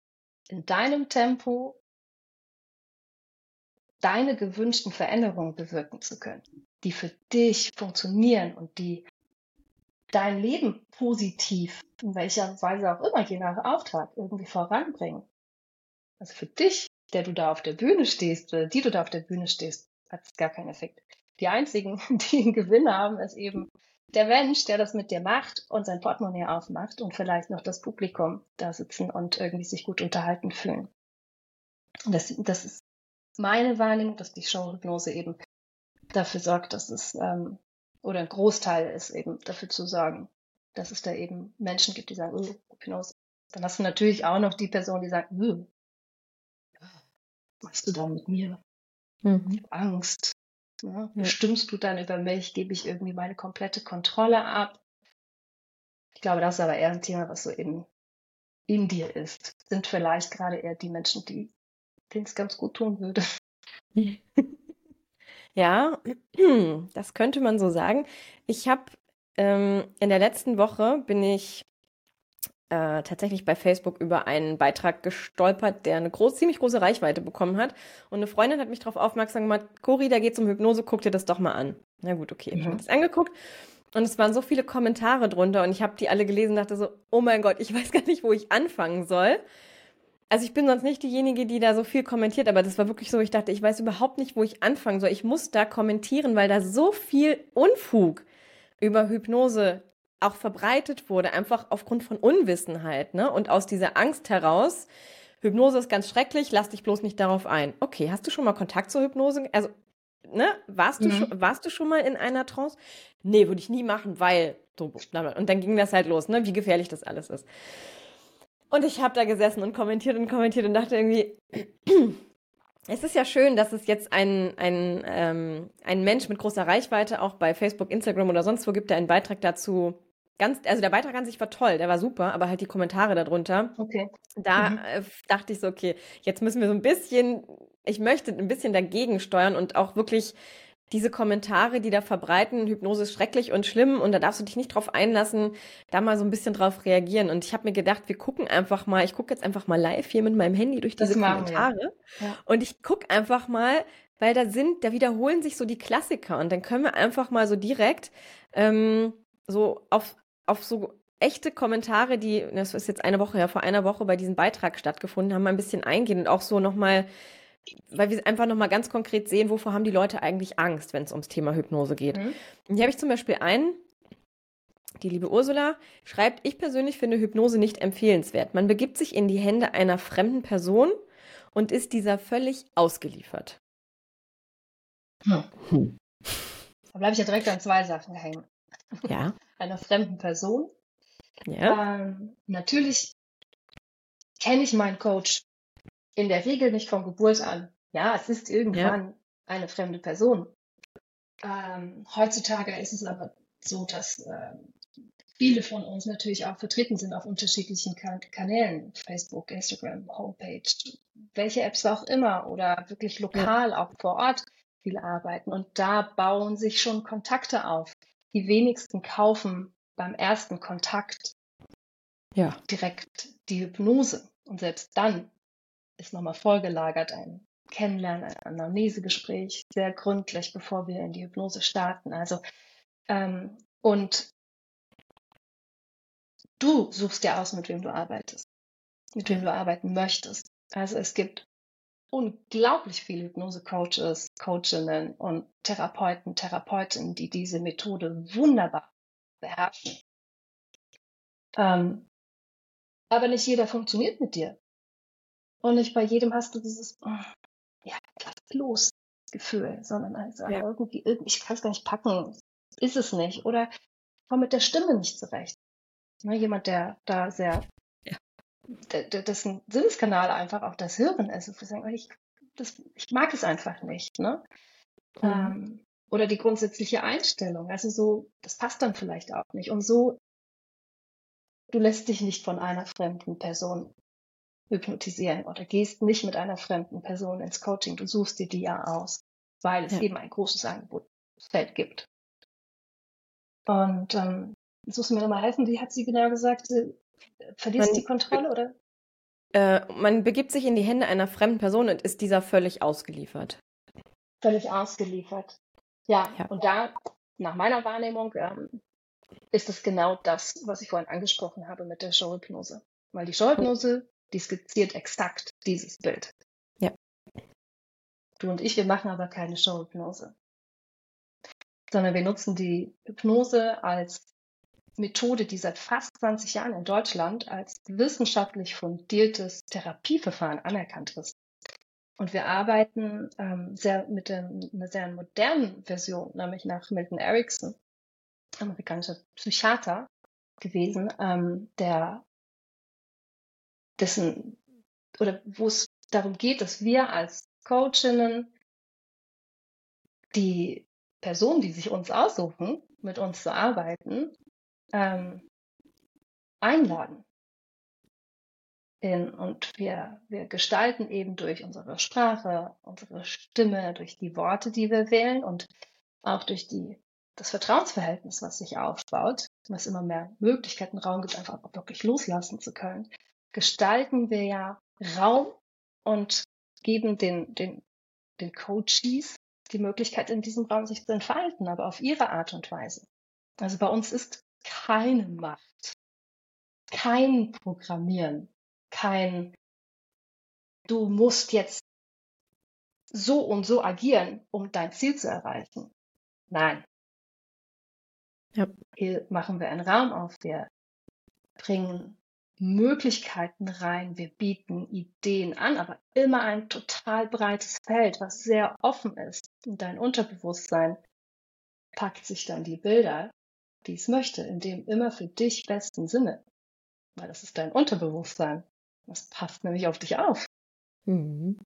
in deinem Tempo deine gewünschten Veränderungen bewirken zu können, die für dich funktionieren und die dein Leben positiv, in welcher Weise auch immer, je nach Auftrag, irgendwie voranbringen. Also für dich, der du da auf der Bühne stehst oder die du da auf der Bühne stehst, hat es gar keinen Effekt. Die einzigen, *laughs* die einen Gewinn haben, ist eben der Mensch, der das mit dir macht und sein Portemonnaie aufmacht und vielleicht noch das Publikum da sitzen und irgendwie sich gut unterhalten fühlen. Das, das ist meine Wahrnehmung, dass die Showhypnose eben dafür sorgt, dass es, ähm, oder ein Großteil ist eben dafür zu sorgen, dass es da eben Menschen gibt, die sagen, oh, Hypnose. Dann hast du natürlich auch noch die Person, die sagt, oh, was machst du da mit mir? Mhm. Ich habe Angst. Ja, bestimmst du dann über mich? Gebe ich irgendwie meine komplette Kontrolle ab? Ich glaube, das ist aber eher ein Thema, was so in, in dir ist. Sind vielleicht gerade eher die Menschen, die den es ganz gut tun würde. *laughs* Ja, *clears throat* das könnte man so sagen. Ich habe ähm, in der letzten Woche bin ich äh, tatsächlich bei Facebook über einen Beitrag gestolpert, der eine groß, ziemlich große Reichweite bekommen hat. Und eine Freundin hat mich darauf aufmerksam gemacht, Cori, da geht es um Hypnose, guck dir das doch mal an. Na gut, okay, ich habe das angeguckt. Und es waren so viele Kommentare drunter und ich habe die alle gelesen und dachte so, oh mein Gott, ich weiß gar nicht, wo ich anfangen soll. Also ich bin sonst nicht diejenige, die da so viel kommentiert, aber das war wirklich so, ich dachte, ich weiß überhaupt nicht, wo ich anfangen soll. Ich muss da kommentieren, weil da so viel Unfug über Hypnose auch verbreitet wurde, einfach aufgrund von Unwissenheit, ne? Und aus dieser Angst heraus, Hypnose ist ganz schrecklich, lass dich bloß nicht darauf ein. Okay, hast du schon mal Kontakt zur Hypnose? Also, ne? Warst, mhm. du, schon, warst du schon mal in einer Trance? Nee, würde ich nie machen, weil. Und dann ging das halt los, ne? Wie gefährlich das alles ist. Und ich habe da gesessen und kommentiert und kommentiert und dachte irgendwie, *clears throat* es ist ja schön, dass es jetzt ein, ein, ähm, ein Mensch mit großer Reichweite auch bei Facebook, Instagram oder sonst wo gibt, der einen Beitrag dazu ganz, also der Beitrag an sich war toll, der war super, aber halt die Kommentare darunter. Okay. Da mhm. äh, dachte ich so, okay, jetzt müssen wir so ein bisschen, ich möchte ein bisschen dagegen steuern und auch wirklich diese Kommentare, die da verbreiten, Hypnose ist schrecklich und schlimm und da darfst du dich nicht drauf einlassen, da mal so ein bisschen drauf reagieren. Und ich habe mir gedacht, wir gucken einfach mal, ich gucke jetzt einfach mal live hier mit meinem Handy durch diese Kommentare ja. und ich gucke einfach mal, weil da sind, da wiederholen sich so die Klassiker und dann können wir einfach mal so direkt ähm, so auf, auf so echte Kommentare, die, das ist jetzt eine Woche, ja, vor einer Woche bei diesem Beitrag stattgefunden haben, ein bisschen eingehen und auch so nochmal weil wir einfach nochmal ganz konkret sehen, wovor haben die Leute eigentlich Angst, wenn es ums Thema Hypnose geht. Mhm. Und hier habe ich zum Beispiel einen, die liebe Ursula schreibt, ich persönlich finde Hypnose nicht empfehlenswert. Man begibt sich in die Hände einer fremden Person und ist dieser völlig ausgeliefert. Hm. Da bleibe ich ja direkt an zwei Sachen hängen. Ja. *laughs* einer fremden Person. Ja. Ähm, natürlich kenne ich meinen Coach in der Regel nicht von Geburt an. Ja, es ist irgendwann ja. eine fremde Person. Ähm, heutzutage ist es aber so, dass äh, viele von uns natürlich auch vertreten sind auf unterschiedlichen kan Kanälen, Facebook, Instagram, Homepage, welche Apps auch immer oder wirklich lokal auch vor Ort viel arbeiten. Und da bauen sich schon Kontakte auf. Die wenigsten kaufen beim ersten Kontakt ja. direkt die Hypnose. Und selbst dann ist nochmal vorgelagert, ein Kennenlernen, ein Anamnesegespräch, sehr gründlich, bevor wir in die Hypnose starten. Also, ähm, und du suchst ja aus, mit wem du arbeitest, mit wem du arbeiten möchtest. Also es gibt unglaublich viele Hypnose-Coaches, Coachinnen und Therapeuten, Therapeutinnen, die diese Methode wunderbar beherrschen. Ähm, aber nicht jeder funktioniert mit dir. Und nicht bei jedem hast du dieses, oh, ja, los Gefühl, sondern also ja. irgendwie, ich kann es gar nicht packen, ist es nicht. Oder ich komme mit der Stimme nicht zurecht. Ne, jemand, der da sehr, ja. dessen Sinneskanal einfach auch das Hören ist. Und sagen, ich, das, ich mag es einfach nicht. Ne? Mhm. Ähm, oder die grundsätzliche Einstellung. Also so, das passt dann vielleicht auch nicht. Und so, du lässt dich nicht von einer fremden Person hypnotisieren oder gehst nicht mit einer fremden Person ins Coaching, du suchst dir die ja aus, weil es ja. eben ein großes Angebotsfeld gibt. Und ähm, suchst du mir nochmal helfen, wie hat sie genau gesagt, sie verliert man, die Kontrolle oder? Äh, man begibt sich in die Hände einer fremden Person und ist dieser völlig ausgeliefert. Völlig ausgeliefert. Ja, ja. und da, nach meiner Wahrnehmung, ähm, ist es genau das, was ich vorhin angesprochen habe mit der Showhypnose. Weil die Showhypnose die skizziert exakt dieses Bild. Ja. Du und ich, wir machen aber keine Showhypnose, sondern wir nutzen die Hypnose als Methode, die seit fast 20 Jahren in Deutschland als wissenschaftlich fundiertes Therapieverfahren anerkannt ist. Und wir arbeiten ähm, sehr mit dem, einer sehr modernen Version, nämlich nach Milton Erickson, amerikanischer Psychiater gewesen, ähm, der dessen oder wo es darum geht, dass wir als Coachinnen die Personen, die sich uns aussuchen, mit uns zu arbeiten, ähm, einladen. in, und wir, wir gestalten eben durch unsere Sprache, unsere Stimme, durch die Worte, die wir wählen und auch durch die, das Vertrauensverhältnis, was sich aufbaut, was immer mehr Möglichkeiten, Raum gibt, einfach wirklich loslassen zu können, gestalten wir ja Raum und geben den, den, den Coaches die Möglichkeit, in diesem Raum sich zu entfalten, aber auf ihre Art und Weise. Also bei uns ist keine Macht, kein Programmieren, kein du musst jetzt so und so agieren, um dein Ziel zu erreichen. Nein. Ja. Hier machen wir einen Raum auf, wir bringen Möglichkeiten rein, wir bieten Ideen an, aber immer ein total breites Feld, was sehr offen ist. Und dein Unterbewusstsein packt sich dann die Bilder, die es möchte, in dem immer für dich besten Sinne. Weil das ist dein Unterbewusstsein. Das passt nämlich auf dich auf. Mhm.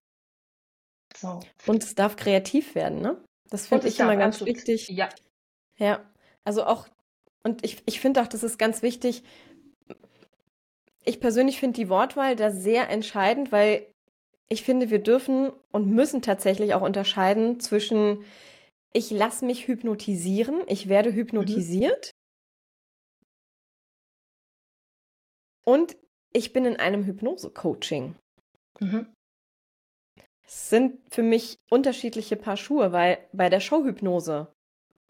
So. Und es darf kreativ werden, ne? Das finde ich immer ganz wichtig. Ja. Ja. Also auch, und ich, ich finde auch, das ist ganz wichtig, ich persönlich finde die Wortwahl da sehr entscheidend, weil ich finde, wir dürfen und müssen tatsächlich auch unterscheiden zwischen ich lasse mich hypnotisieren, ich werde mhm. hypnotisiert mhm. und ich bin in einem Hypnose-Coaching. Mhm. Es sind für mich unterschiedliche Paar Schuhe, weil bei der Showhypnose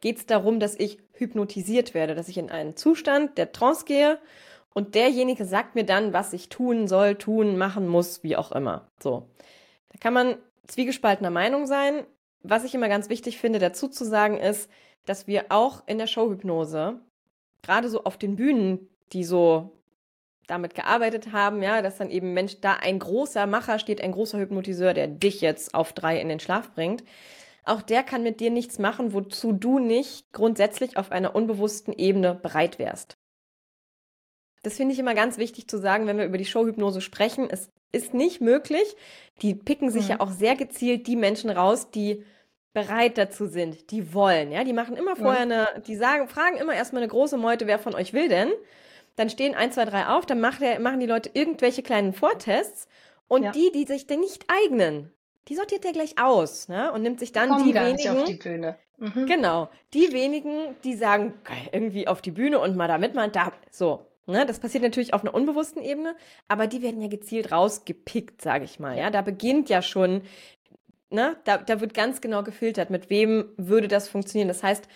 geht es darum, dass ich hypnotisiert werde, dass ich in einen Zustand der Trance gehe und derjenige sagt mir dann, was ich tun soll, tun, machen muss, wie auch immer. So. Da kann man zwiegespaltener Meinung sein. Was ich immer ganz wichtig finde, dazu zu sagen, ist, dass wir auch in der Showhypnose, gerade so auf den Bühnen, die so damit gearbeitet haben, ja, dass dann eben Mensch, da ein großer Macher steht, ein großer Hypnotiseur, der dich jetzt auf drei in den Schlaf bringt. Auch der kann mit dir nichts machen, wozu du nicht grundsätzlich auf einer unbewussten Ebene bereit wärst. Das finde ich immer ganz wichtig zu sagen, wenn wir über die Showhypnose sprechen. Es ist nicht möglich. Die picken sich mhm. ja auch sehr gezielt die Menschen raus, die bereit dazu sind, die wollen. Ja, die machen immer vorher eine, die sagen, fragen immer erstmal eine große Meute, wer von euch will denn? Dann stehen ein, zwei, drei auf, dann macht der, machen die Leute irgendwelche kleinen Vortests und ja. die, die sich denn nicht eignen, die sortiert er gleich aus ne? und nimmt sich dann Kommen die gar wenigen. Nicht auf die Bühne. Mhm. Genau, die wenigen, die sagen, irgendwie auf die Bühne und mal da mitmachen, da so. Ne, das passiert natürlich auf einer unbewussten Ebene, aber die werden ja gezielt rausgepickt, sage ich mal. Ja, da beginnt ja schon, ne, da, da wird ganz genau gefiltert, mit wem würde das funktionieren. Das heißt,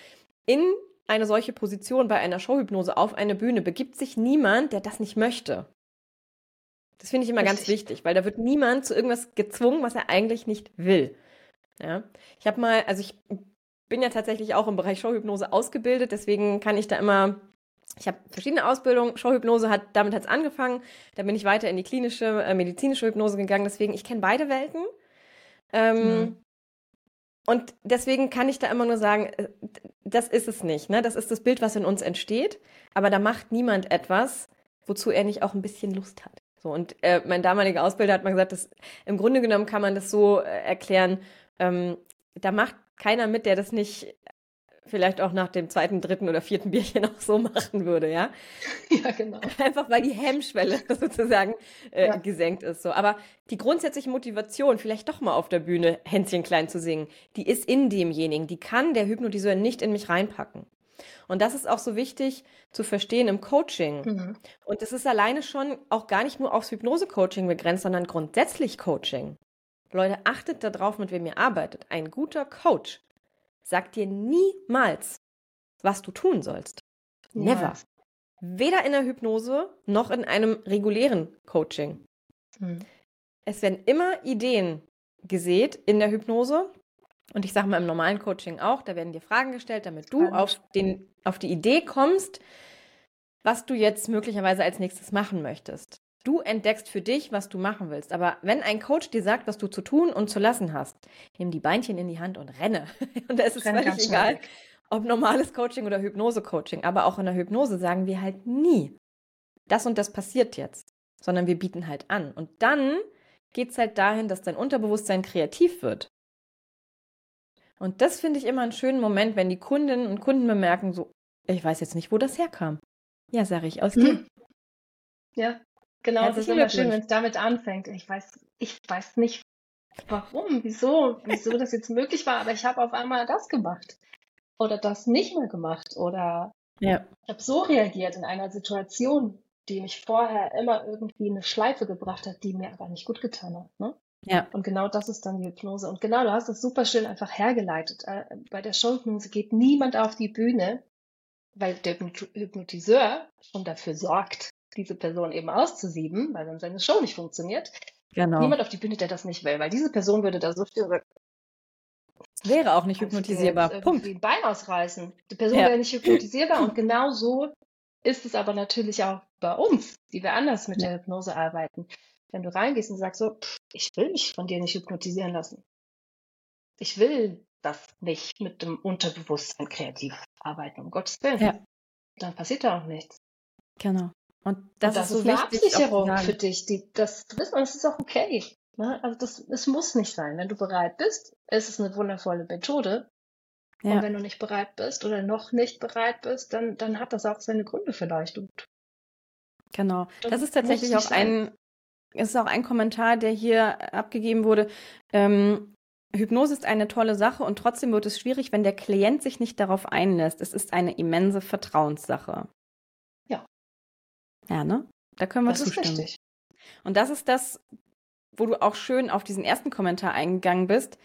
in eine solche Position bei einer Showhypnose auf eine Bühne begibt sich niemand, der das nicht möchte. Das finde ich immer Richtig. ganz wichtig, weil da wird niemand zu irgendwas gezwungen, was er eigentlich nicht will. Ja, ich habe mal, also ich bin ja tatsächlich auch im Bereich Showhypnose ausgebildet, deswegen kann ich da immer ich habe verschiedene Ausbildungen. Showhypnose hat, damit hat es angefangen. Da bin ich weiter in die klinische, äh, medizinische Hypnose gegangen. Deswegen, ich kenne beide Welten. Ähm, mhm. Und deswegen kann ich da immer nur sagen, äh, das ist es nicht. Ne? Das ist das Bild, was in uns entsteht. Aber da macht niemand etwas, wozu er nicht auch ein bisschen Lust hat. So, und äh, mein damaliger Ausbilder hat mal gesagt, dass im Grunde genommen kann man das so äh, erklären, ähm, da macht keiner mit, der das nicht vielleicht auch nach dem zweiten, dritten oder vierten Bierchen *laughs* auch so machen würde, ja? *laughs* Ja, genau. Einfach weil die Hemmschwelle *laughs* sozusagen äh, ja. gesenkt ist. So. Aber die grundsätzliche Motivation, vielleicht doch mal auf der Bühne Hänschen klein zu singen, die ist in demjenigen. Die kann der Hypnotiseur nicht in mich reinpacken. Und das ist auch so wichtig zu verstehen im Coaching. Mhm. Und es ist alleine schon auch gar nicht nur aufs Hypnose-Coaching begrenzt, sondern grundsätzlich Coaching. Leute, achtet darauf, mit wem ihr arbeitet. Ein guter Coach sagt dir niemals, was du tun sollst. Never. Weder in der Hypnose noch in einem regulären Coaching. Hm. Es werden immer Ideen gesät in der Hypnose. Und ich sage mal im normalen Coaching auch, da werden dir Fragen gestellt, damit du auf, den, auf die Idee kommst, was du jetzt möglicherweise als nächstes machen möchtest. Du entdeckst für dich, was du machen willst. Aber wenn ein Coach dir sagt, was du zu tun und zu lassen hast, nimm die Beinchen in die Hand und renne. *laughs* und da ist es völlig egal, ob normales Coaching oder Hypnose-Coaching. Aber auch in der Hypnose sagen wir halt nie, das und das passiert jetzt, sondern wir bieten halt an. Und dann geht es halt dahin, dass dein Unterbewusstsein kreativ wird. Und das finde ich immer einen schönen Moment, wenn die Kundinnen und Kunden bemerken, so, ich weiß jetzt nicht, wo das herkam. Ja, sage ich, aus hm. dir. *clears throat* Ja, Genau, es ist immer schön, wenn es damit anfängt. Ich weiß, ich weiß nicht, warum, wieso, wieso das jetzt möglich war, aber ich habe auf einmal das gemacht oder das nicht mehr gemacht oder ja. ich habe so reagiert in einer Situation, die mich vorher immer irgendwie eine Schleife gebracht hat, die mir aber nicht gut getan hat. Ne? Ja. Und genau das ist dann die Hypnose. Und genau, du hast es super schön einfach hergeleitet. Äh, bei der Showhypnose geht niemand auf die Bühne, weil der Hypnotiseur schon dafür sorgt, diese Person eben auszusieben, weil dann seine Show nicht funktioniert. Genau. Niemand auf die Bühne, der das nicht will, weil diese Person würde da so viel Wäre auch nicht hypnotisierbar. Punkt. Ein Bein ausreißen. Die Person ja. wäre nicht hypnotisierbar und genau so ist es aber natürlich auch bei uns, die wir anders mit ja. der Hypnose arbeiten. Wenn du reingehst und sagst so, pff, ich will mich von dir nicht hypnotisieren lassen. Ich will das nicht mit dem Unterbewusstsein kreativ arbeiten, um Gottes Willen. Ja. Dann passiert da auch nichts. Genau. Und das, und das ist so eine Absicherung für dich. Die, das zu wissen, das ist auch okay. Ne? Also das, es muss nicht sein. Wenn du bereit bist, ist es eine wundervolle Methode. Ja. Und wenn du nicht bereit bist oder noch nicht bereit bist, dann, dann hat das auch seine Gründe vielleicht. Und genau. Das, das ist tatsächlich auch ein, es ist auch ein Kommentar, der hier abgegeben wurde. Ähm, Hypnose ist eine tolle Sache und trotzdem wird es schwierig, wenn der Klient sich nicht darauf einlässt. Es ist eine immense Vertrauenssache. Ja. Ne? Da können wir das zustimmen. Ist richtig. Und das ist das, wo du auch schön auf diesen ersten Kommentar eingegangen bist.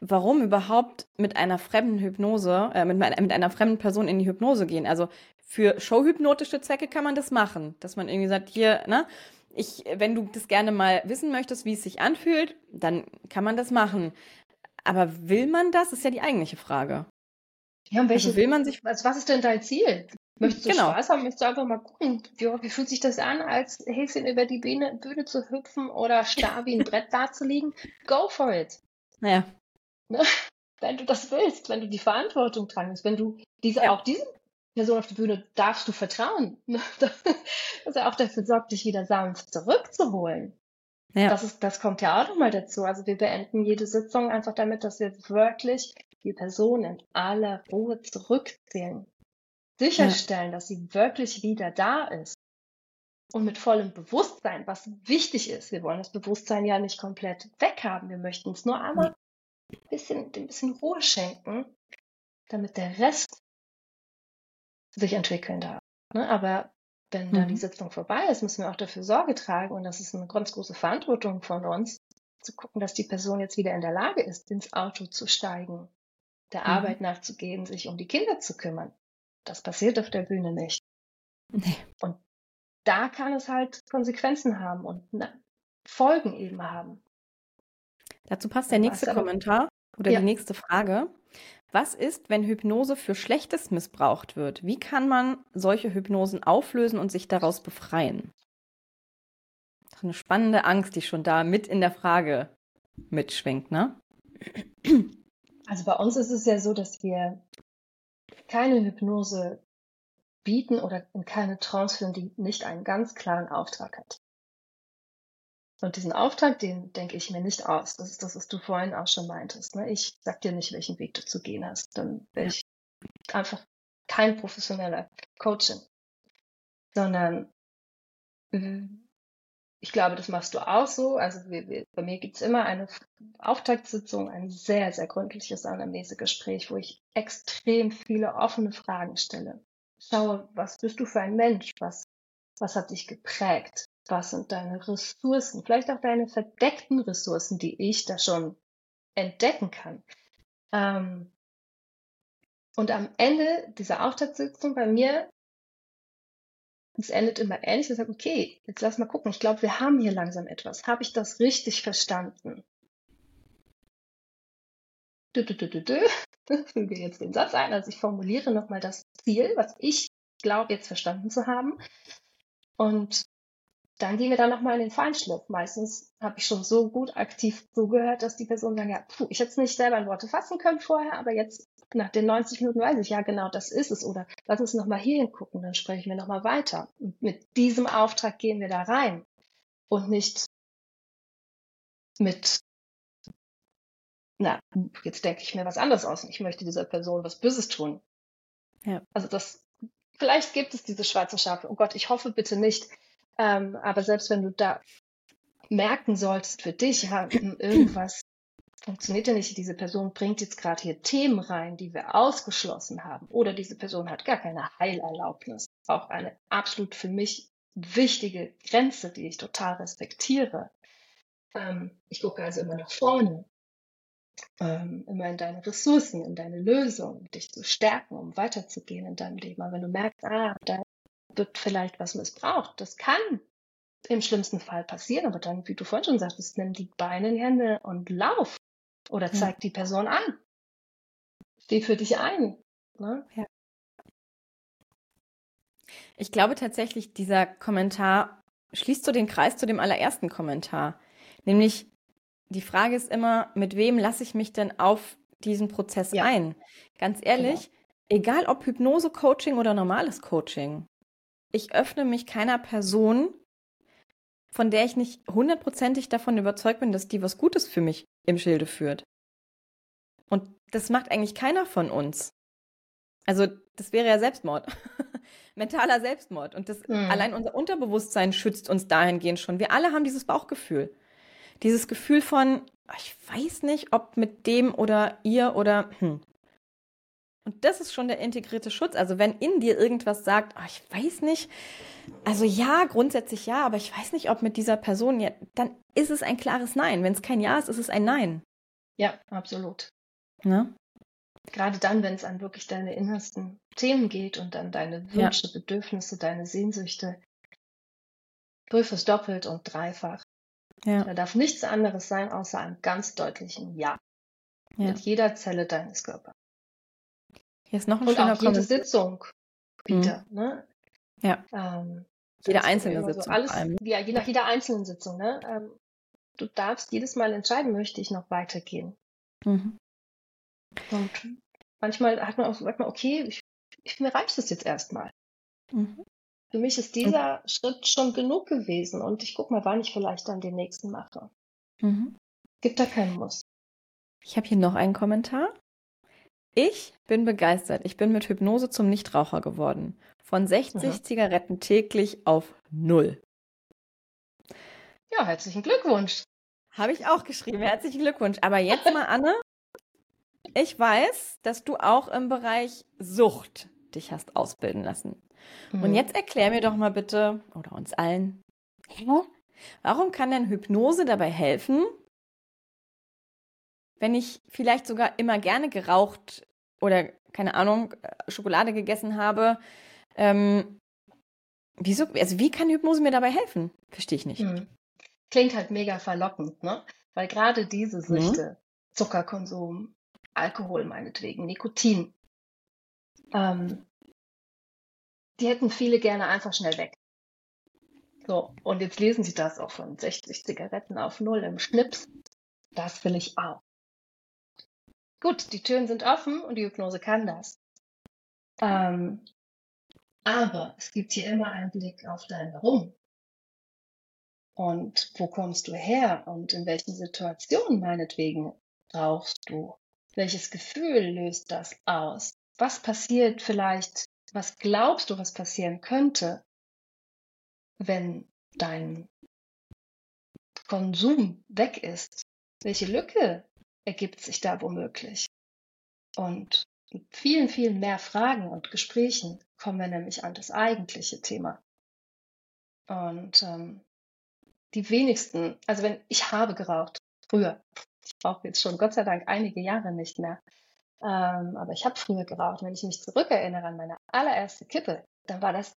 Warum überhaupt mit einer fremden Hypnose, äh, mit, mit einer fremden Person in die Hypnose gehen? Also für showhypnotische Zwecke kann man das machen, dass man irgendwie sagt, hier, ne? ich, wenn du das gerne mal wissen möchtest, wie es sich anfühlt, dann kann man das machen. Aber will man das? Ist ja die eigentliche Frage. Ja, und welche, also will man sich. Was, was ist denn dein Ziel? Möchtest du genau. Spaß haben? Möchtest du einfach mal gucken, wie, wie fühlt sich das an, als Häschen über die Bühne, Bühne zu hüpfen oder starr wie ein Brett *laughs* dazulegen? Go for it. Naja. Ne? Wenn du das willst, wenn du die Verantwortung tragen willst, wenn du diese, ja. auch diesem Person auf der Bühne darfst du vertrauen, *laughs* dass er auch dafür sorgt, dich wieder sanft zurückzuholen. Ja. Das, ist, das kommt ja auch nochmal dazu. Also wir beenden jede Sitzung einfach damit, dass wir wirklich die Person in aller Ruhe zurückzählen. Sicherstellen, ja. dass sie wirklich wieder da ist. Und mit vollem Bewusstsein, was wichtig ist. Wir wollen das Bewusstsein ja nicht komplett weghaben. Wir möchten uns nur einmal ein bisschen, ein bisschen Ruhe schenken, damit der Rest sich entwickeln darf. Ne? Aber wenn dann die mhm. Sitzung vorbei ist, müssen wir auch dafür Sorge tragen und das ist eine ganz große Verantwortung von uns, zu gucken, dass die Person jetzt wieder in der Lage ist, ins Auto zu steigen, der mhm. Arbeit nachzugehen, sich um die Kinder zu kümmern. Das passiert auf der Bühne nicht. Nee. Und da kann es halt Konsequenzen haben und Folgen eben haben. Dazu passt der nächste Kommentar oder ja. die nächste Frage. Was ist, wenn Hypnose für Schlechtes missbraucht wird? Wie kann man solche Hypnosen auflösen und sich daraus befreien? Das ist eine spannende Angst, die schon da mit in der Frage mitschwingt, ne? Also bei uns ist es ja so, dass wir keine Hypnose bieten oder in keine Trance führen, die nicht einen ganz klaren Auftrag hat. Und diesen Auftrag, den denke ich mir nicht aus. Das ist das, was du vorhin auch schon meintest. Ne? Ich sag dir nicht, welchen Weg du zu gehen hast. Dann wäre ich einfach kein professioneller Coaching. Sondern ich glaube, das machst du auch so. Also wir, wir, bei mir gibt's immer eine Auftaktsitzung, ein sehr, sehr gründliches Anamnesegespräch, wo ich extrem viele offene Fragen stelle. Schaue, was bist du für ein Mensch? Was, was hat dich geprägt? was sind deine Ressourcen, vielleicht auch deine verdeckten Ressourcen, die ich da schon entdecken kann. Ähm, und am Ende dieser Auftaktsitzung bei mir, es endet immer ähnlich, ich sage, okay, jetzt lass mal gucken, ich glaube, wir haben hier langsam etwas. Habe ich das richtig verstanden? Du, du, du, du. Füge jetzt den Satz ein, also ich formuliere nochmal das Ziel, was ich glaube jetzt verstanden zu haben. Und dann gehen wir dann nochmal in den Feinschliff. Meistens habe ich schon so gut aktiv zugehört, dass die Person sagen, ja, puh, ich hätte es nicht selber in Worte fassen können vorher, aber jetzt nach den 90 Minuten weiß ich, ja, genau, das ist es. Oder lass uns nochmal hier hingucken, dann sprechen wir nochmal weiter. Und mit diesem Auftrag gehen wir da rein. Und nicht mit, na, jetzt denke ich mir was anderes aus. Ich möchte dieser Person was Böses tun. Ja. Also das, vielleicht gibt es diese schwarze Schafe. Oh Gott, ich hoffe bitte nicht. Ähm, aber selbst wenn du da merken solltest für dich, ja, *clears throat* irgendwas funktioniert ja nicht, diese Person bringt jetzt gerade hier Themen rein, die wir ausgeschlossen haben, oder diese Person hat gar keine Heilerlaubnis, auch eine absolut für mich wichtige Grenze, die ich total respektiere. Ähm, ich gucke also immer nach vorne, ähm, immer in deine Ressourcen, in deine Lösung, dich zu stärken, um weiterzugehen in deinem Leben. Aber wenn du merkst, ah, da wird vielleicht was missbraucht, das kann im schlimmsten Fall passieren, aber dann, wie du vorhin schon sagtest, nimm die Beine in die Hände und lauf. Oder zeig ja. die Person an. Steh für dich ein. Ne? Ja. Ich glaube tatsächlich, dieser Kommentar schließt so den Kreis zu dem allerersten Kommentar. Nämlich, die Frage ist immer, mit wem lasse ich mich denn auf diesen Prozess ja. ein? Ganz ehrlich, genau. egal ob Hypnose, Coaching oder normales Coaching, ich öffne mich keiner Person, von der ich nicht hundertprozentig davon überzeugt bin, dass die was Gutes für mich im Schilde führt. Und das macht eigentlich keiner von uns. Also, das wäre ja Selbstmord. *laughs* Mentaler Selbstmord. Und das, mhm. allein unser Unterbewusstsein schützt uns dahingehend schon. Wir alle haben dieses Bauchgefühl. Dieses Gefühl von, ich weiß nicht, ob mit dem oder ihr oder hm. Und das ist schon der integrierte Schutz. Also wenn in dir irgendwas sagt, oh, ich weiß nicht, also ja, grundsätzlich ja, aber ich weiß nicht, ob mit dieser Person, ja, dann ist es ein klares Nein. Wenn es kein Ja ist, ist es ein Nein. Ja, absolut. Ne? Gerade dann, wenn es an wirklich deine innersten Themen geht und an deine Wünsche, ja. Bedürfnisse, deine Sehnsüchte, prüfe es doppelt und dreifach. Ja. Da darf nichts anderes sein, außer einem ganz deutlichen Ja. ja. Mit jeder Zelle deines Körpers. Hier ist noch ein und schöner auch jede Sitzung, Peter. Mhm. Ne? Ja. Ähm, jede einzelne Sitzung. So alles, ja, je nach jeder einzelnen Sitzung. Ne? Ähm, du darfst jedes Mal entscheiden, möchte ich noch weitergehen. Mhm. Und manchmal hat man auch, sagt man, okay, ich, ich, mir reicht es jetzt erstmal. Mhm. Für mich ist dieser mhm. Schritt schon genug gewesen und ich gucke mal, wann ich vielleicht dann den nächsten mache. Mhm. Gibt da keinen Muss. Ich habe hier noch einen Kommentar. Ich bin begeistert. Ich bin mit Hypnose zum Nichtraucher geworden. Von 60 mhm. Zigaretten täglich auf null. Ja, herzlichen Glückwunsch. Habe ich auch geschrieben. Herzlichen Glückwunsch. Aber jetzt mal, Anne, ich weiß, dass du auch im Bereich Sucht dich hast ausbilden lassen. Mhm. Und jetzt erklär mir doch mal bitte, oder uns allen, warum kann denn Hypnose dabei helfen, wenn ich vielleicht sogar immer gerne geraucht oder, keine Ahnung, äh, Schokolade gegessen habe, ähm, wieso, also wie kann Hypnose mir dabei helfen? Verstehe ich nicht. Mhm. Klingt halt mega verlockend, ne? Weil gerade diese mhm. Süchte, mhm. Zuckerkonsum, Alkohol meinetwegen, Nikotin, ähm, die hätten viele gerne einfach schnell weg. So, und jetzt lesen Sie das auch von 60 Zigaretten auf Null im Schnips. Das will ich auch. Gut, die Türen sind offen und die Hypnose kann das. Ähm, aber es gibt hier immer einen Blick auf dein Warum. Und wo kommst du her und in welchen Situationen meinetwegen brauchst du? Welches Gefühl löst das aus? Was passiert vielleicht was glaubst du, was passieren könnte, wenn dein Konsum weg ist? Welche Lücke ergibt sich da womöglich? Und mit vielen, vielen mehr Fragen und Gesprächen kommen wir nämlich an das eigentliche Thema. Und ähm, die wenigsten, also wenn ich habe geraucht, früher, ich rauche jetzt schon Gott sei Dank einige Jahre nicht mehr, ähm, aber ich habe früher geraucht. Wenn ich mich zurückerinnere an meine allererste Kippe, dann war das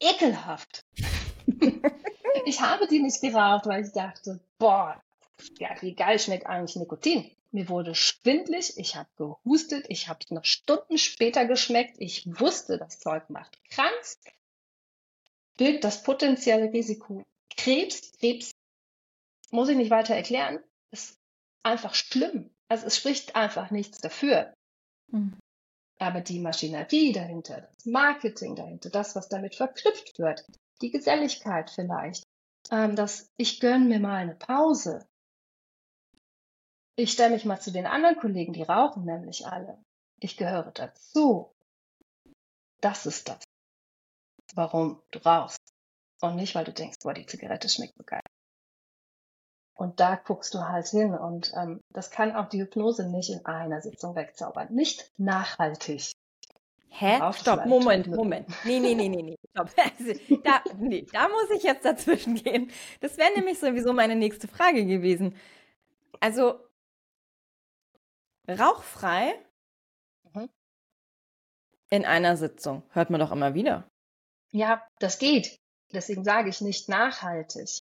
ekelhaft. *laughs* ich habe die nicht geraucht, weil ich dachte, boah, ja, wie geil schmeckt eigentlich Nikotin. Mir wurde schwindlig, ich habe gehustet, ich habe noch Stunden später geschmeckt. Ich wusste, das Zeug macht krank, birgt das potenzielle Risiko Krebs. Krebs muss ich nicht weiter erklären, ist einfach schlimm. Also es spricht einfach nichts dafür. Mhm. Aber die Maschinerie dahinter, das Marketing dahinter, das, was damit verknüpft wird, die Geselligkeit vielleicht, ähm, dass ich gönne mir mal eine Pause. Ich stelle mich mal zu den anderen Kollegen, die rauchen nämlich alle. Ich gehöre dazu. Das ist das, warum du rauchst. Und nicht, weil du denkst, boah, die Zigarette schmeckt so geil. Und da guckst du halt hin. Und ähm, das kann auch die Hypnose nicht in einer Sitzung wegzaubern. Nicht nachhaltig. Hä? Stopp, Moment, Moment. Nee, nee, nee, nee, nee. Stopp. *laughs* Also, da, nee, da muss ich jetzt dazwischen gehen. Das wäre nämlich sowieso meine nächste Frage gewesen. Also, rauchfrei mhm. in einer Sitzung hört man doch immer wieder. Ja, das geht. Deswegen sage ich nicht nachhaltig.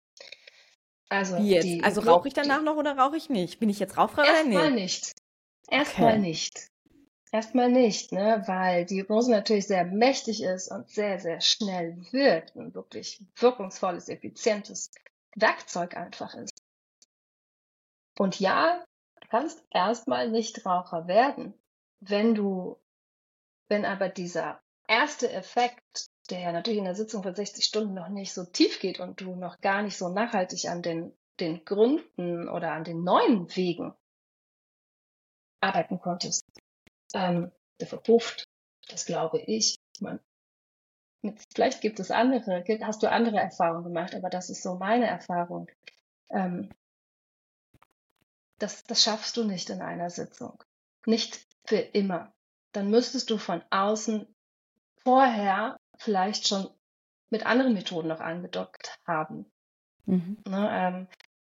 Also? Die, also rauche ich danach noch oder rauche ich nicht? Bin ich jetzt rauchfrei oder nicht? Erstmal nicht. Erstmal okay. nicht. Erstmal nicht, ne? weil die Hypnose natürlich sehr mächtig ist und sehr, sehr schnell wirkt und wirklich wirkungsvolles, effizientes Werkzeug einfach ist. Und ja, kannst erstmal nicht Raucher werden, wenn du, wenn aber dieser erste Effekt, der ja natürlich in der Sitzung von 60 Stunden noch nicht so tief geht und du noch gar nicht so nachhaltig an den, den Gründen oder an den neuen Wegen arbeiten konntest, ähm, der verpufft. Das glaube ich. Man, vielleicht gibt es andere, hast du andere Erfahrungen gemacht, aber das ist so meine Erfahrung. Ähm, das, das schaffst du nicht in einer Sitzung. Nicht für immer. Dann müsstest du von außen vorher vielleicht schon mit anderen Methoden noch angedockt haben. Mhm. Ne, ähm,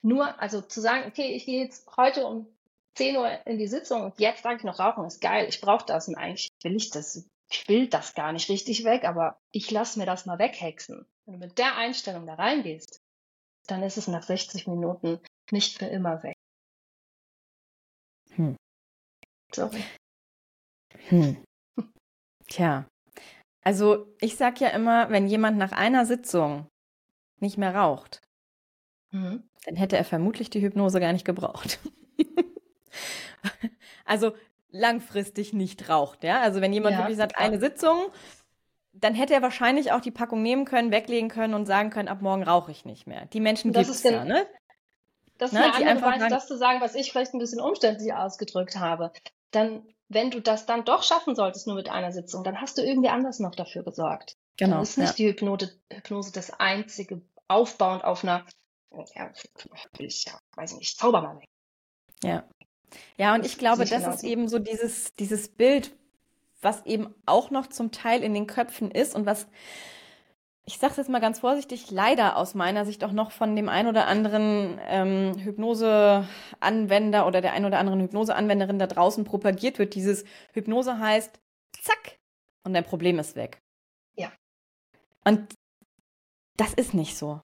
nur, also zu sagen, okay, ich gehe jetzt heute um 10 Uhr in die Sitzung und jetzt sage ich noch, Rauchen ist geil, ich brauche das und eigentlich will ich das, ich will das gar nicht richtig weg, aber ich lasse mir das mal weghexen. Wenn du mit der Einstellung da reingehst, dann ist es nach 60 Minuten nicht für immer weg. Sorry. Hm. Tja. Also ich sag ja immer, wenn jemand nach einer Sitzung nicht mehr raucht, mhm. dann hätte er vermutlich die Hypnose gar nicht gebraucht. *laughs* also langfristig nicht raucht, ja. Also wenn jemand ja, wirklich sagt, eine Sitzung, dann hätte er wahrscheinlich auch die Packung nehmen können, weglegen können und sagen können, ab morgen rauche ich nicht mehr. Die Menschen gibt es ja, ne? Das ist ne? eine andere Weise, das zu sagen, was ich vielleicht ein bisschen umständlich ausgedrückt habe. Dann, wenn du das dann doch schaffen solltest, nur mit einer Sitzung, dann hast du irgendwie anders noch dafür gesorgt. Genau. Dann ist nicht ja. die Hypnose, Hypnose das einzige aufbauend auf einer, ja, ich ja, weiß nicht, Zaubermann. Ja. Ja, und ich glaube, das ist eben so dieses, dieses Bild, was eben auch noch zum Teil in den Köpfen ist und was, ich sage es jetzt mal ganz vorsichtig, leider aus meiner Sicht auch noch von dem ein oder anderen ähm, Hypnose-Anwender oder der ein oder anderen Hypnose-Anwenderin da draußen propagiert wird. Dieses Hypnose heißt, zack, und dein Problem ist weg. Ja. Und das ist nicht so.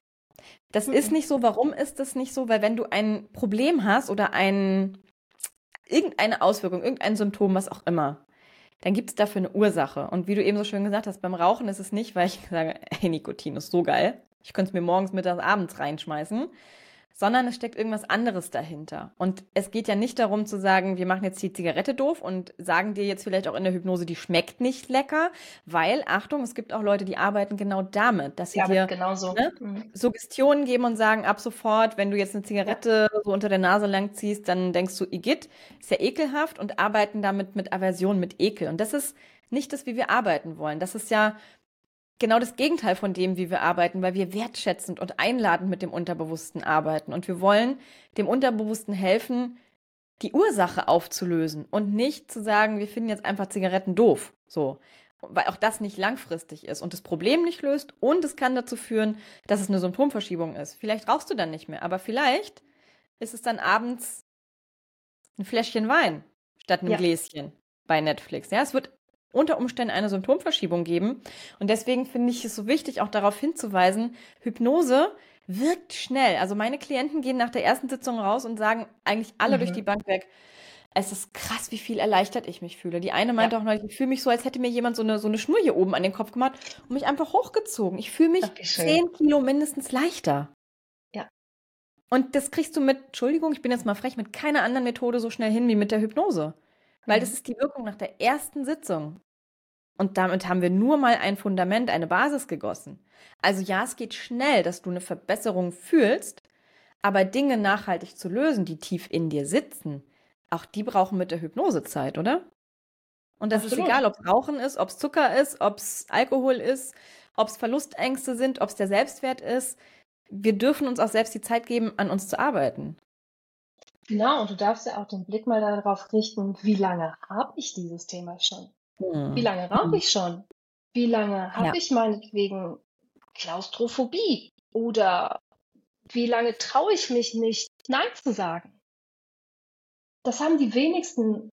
Das mhm. ist nicht so. Warum ist das nicht so? Weil wenn du ein Problem hast oder ein, irgendeine Auswirkung, irgendein Symptom, was auch immer, dann gibt es dafür eine Ursache. Und wie du eben so schön gesagt hast, beim Rauchen ist es nicht, weil ich *laughs* sage, hey, Nikotin ist so geil. Ich könnte es mir morgens, mittags, abends reinschmeißen, sondern es steckt irgendwas anderes dahinter. Und es geht ja nicht darum zu sagen, wir machen jetzt die Zigarette doof und sagen dir jetzt vielleicht auch in der Hypnose, die schmeckt nicht lecker, weil, Achtung, es gibt auch Leute, die arbeiten genau damit, dass sie ja, dir genauso. ne, mhm. Suggestionen geben und sagen, ab sofort, wenn du jetzt eine Zigarette so unter der Nase lang ziehst, dann denkst du, Igitt, ist ja ekelhaft und arbeiten damit mit Aversion, mit Ekel. Und das ist nicht das, wie wir arbeiten wollen. Das ist ja genau das Gegenteil von dem, wie wir arbeiten, weil wir wertschätzend und einladend mit dem Unterbewussten arbeiten. Und wir wollen dem Unterbewussten helfen, die Ursache aufzulösen und nicht zu sagen, wir finden jetzt einfach Zigaretten doof. So. Weil auch das nicht langfristig ist und das Problem nicht löst und es kann dazu führen, dass es eine Symptomverschiebung ist. Vielleicht rauchst du dann nicht mehr, aber vielleicht ist es dann abends ein Fläschchen Wein statt einem ja. Gläschen bei Netflix. Ja, es wird unter Umständen eine Symptomverschiebung geben. Und deswegen finde ich es so wichtig, auch darauf hinzuweisen, Hypnose wirkt schnell. Also meine Klienten gehen nach der ersten Sitzung raus und sagen eigentlich alle mhm. durch die Bank weg, es ist krass, wie viel erleichtert ich mich fühle. Die eine meinte ja. auch neulich, ich fühle mich so, als hätte mir jemand so eine, so eine Schnur hier oben an den Kopf gemacht und mich einfach hochgezogen. Ich fühle mich zehn Kilo mindestens leichter. Und das kriegst du mit, Entschuldigung, ich bin jetzt mal frech, mit keiner anderen Methode so schnell hin wie mit der Hypnose. Weil mhm. das ist die Wirkung nach der ersten Sitzung. Und damit haben wir nur mal ein Fundament, eine Basis gegossen. Also ja, es geht schnell, dass du eine Verbesserung fühlst, aber Dinge nachhaltig zu lösen, die tief in dir sitzen, auch die brauchen mit der Hypnose Zeit, oder? Und das Absolut. ist egal, ob es Rauchen ist, ob es Zucker ist, ob es Alkohol ist, ob es Verlustängste sind, ob es der Selbstwert ist. Wir dürfen uns auch selbst die Zeit geben, an uns zu arbeiten. Genau, und du darfst ja auch den Blick mal darauf richten, wie lange habe ich dieses Thema schon? Hm. Wie lange rauche ich schon? Wie lange habe ja. ich meinetwegen Klaustrophobie? Oder wie lange traue ich mich nicht, Nein zu sagen? Das haben die wenigsten,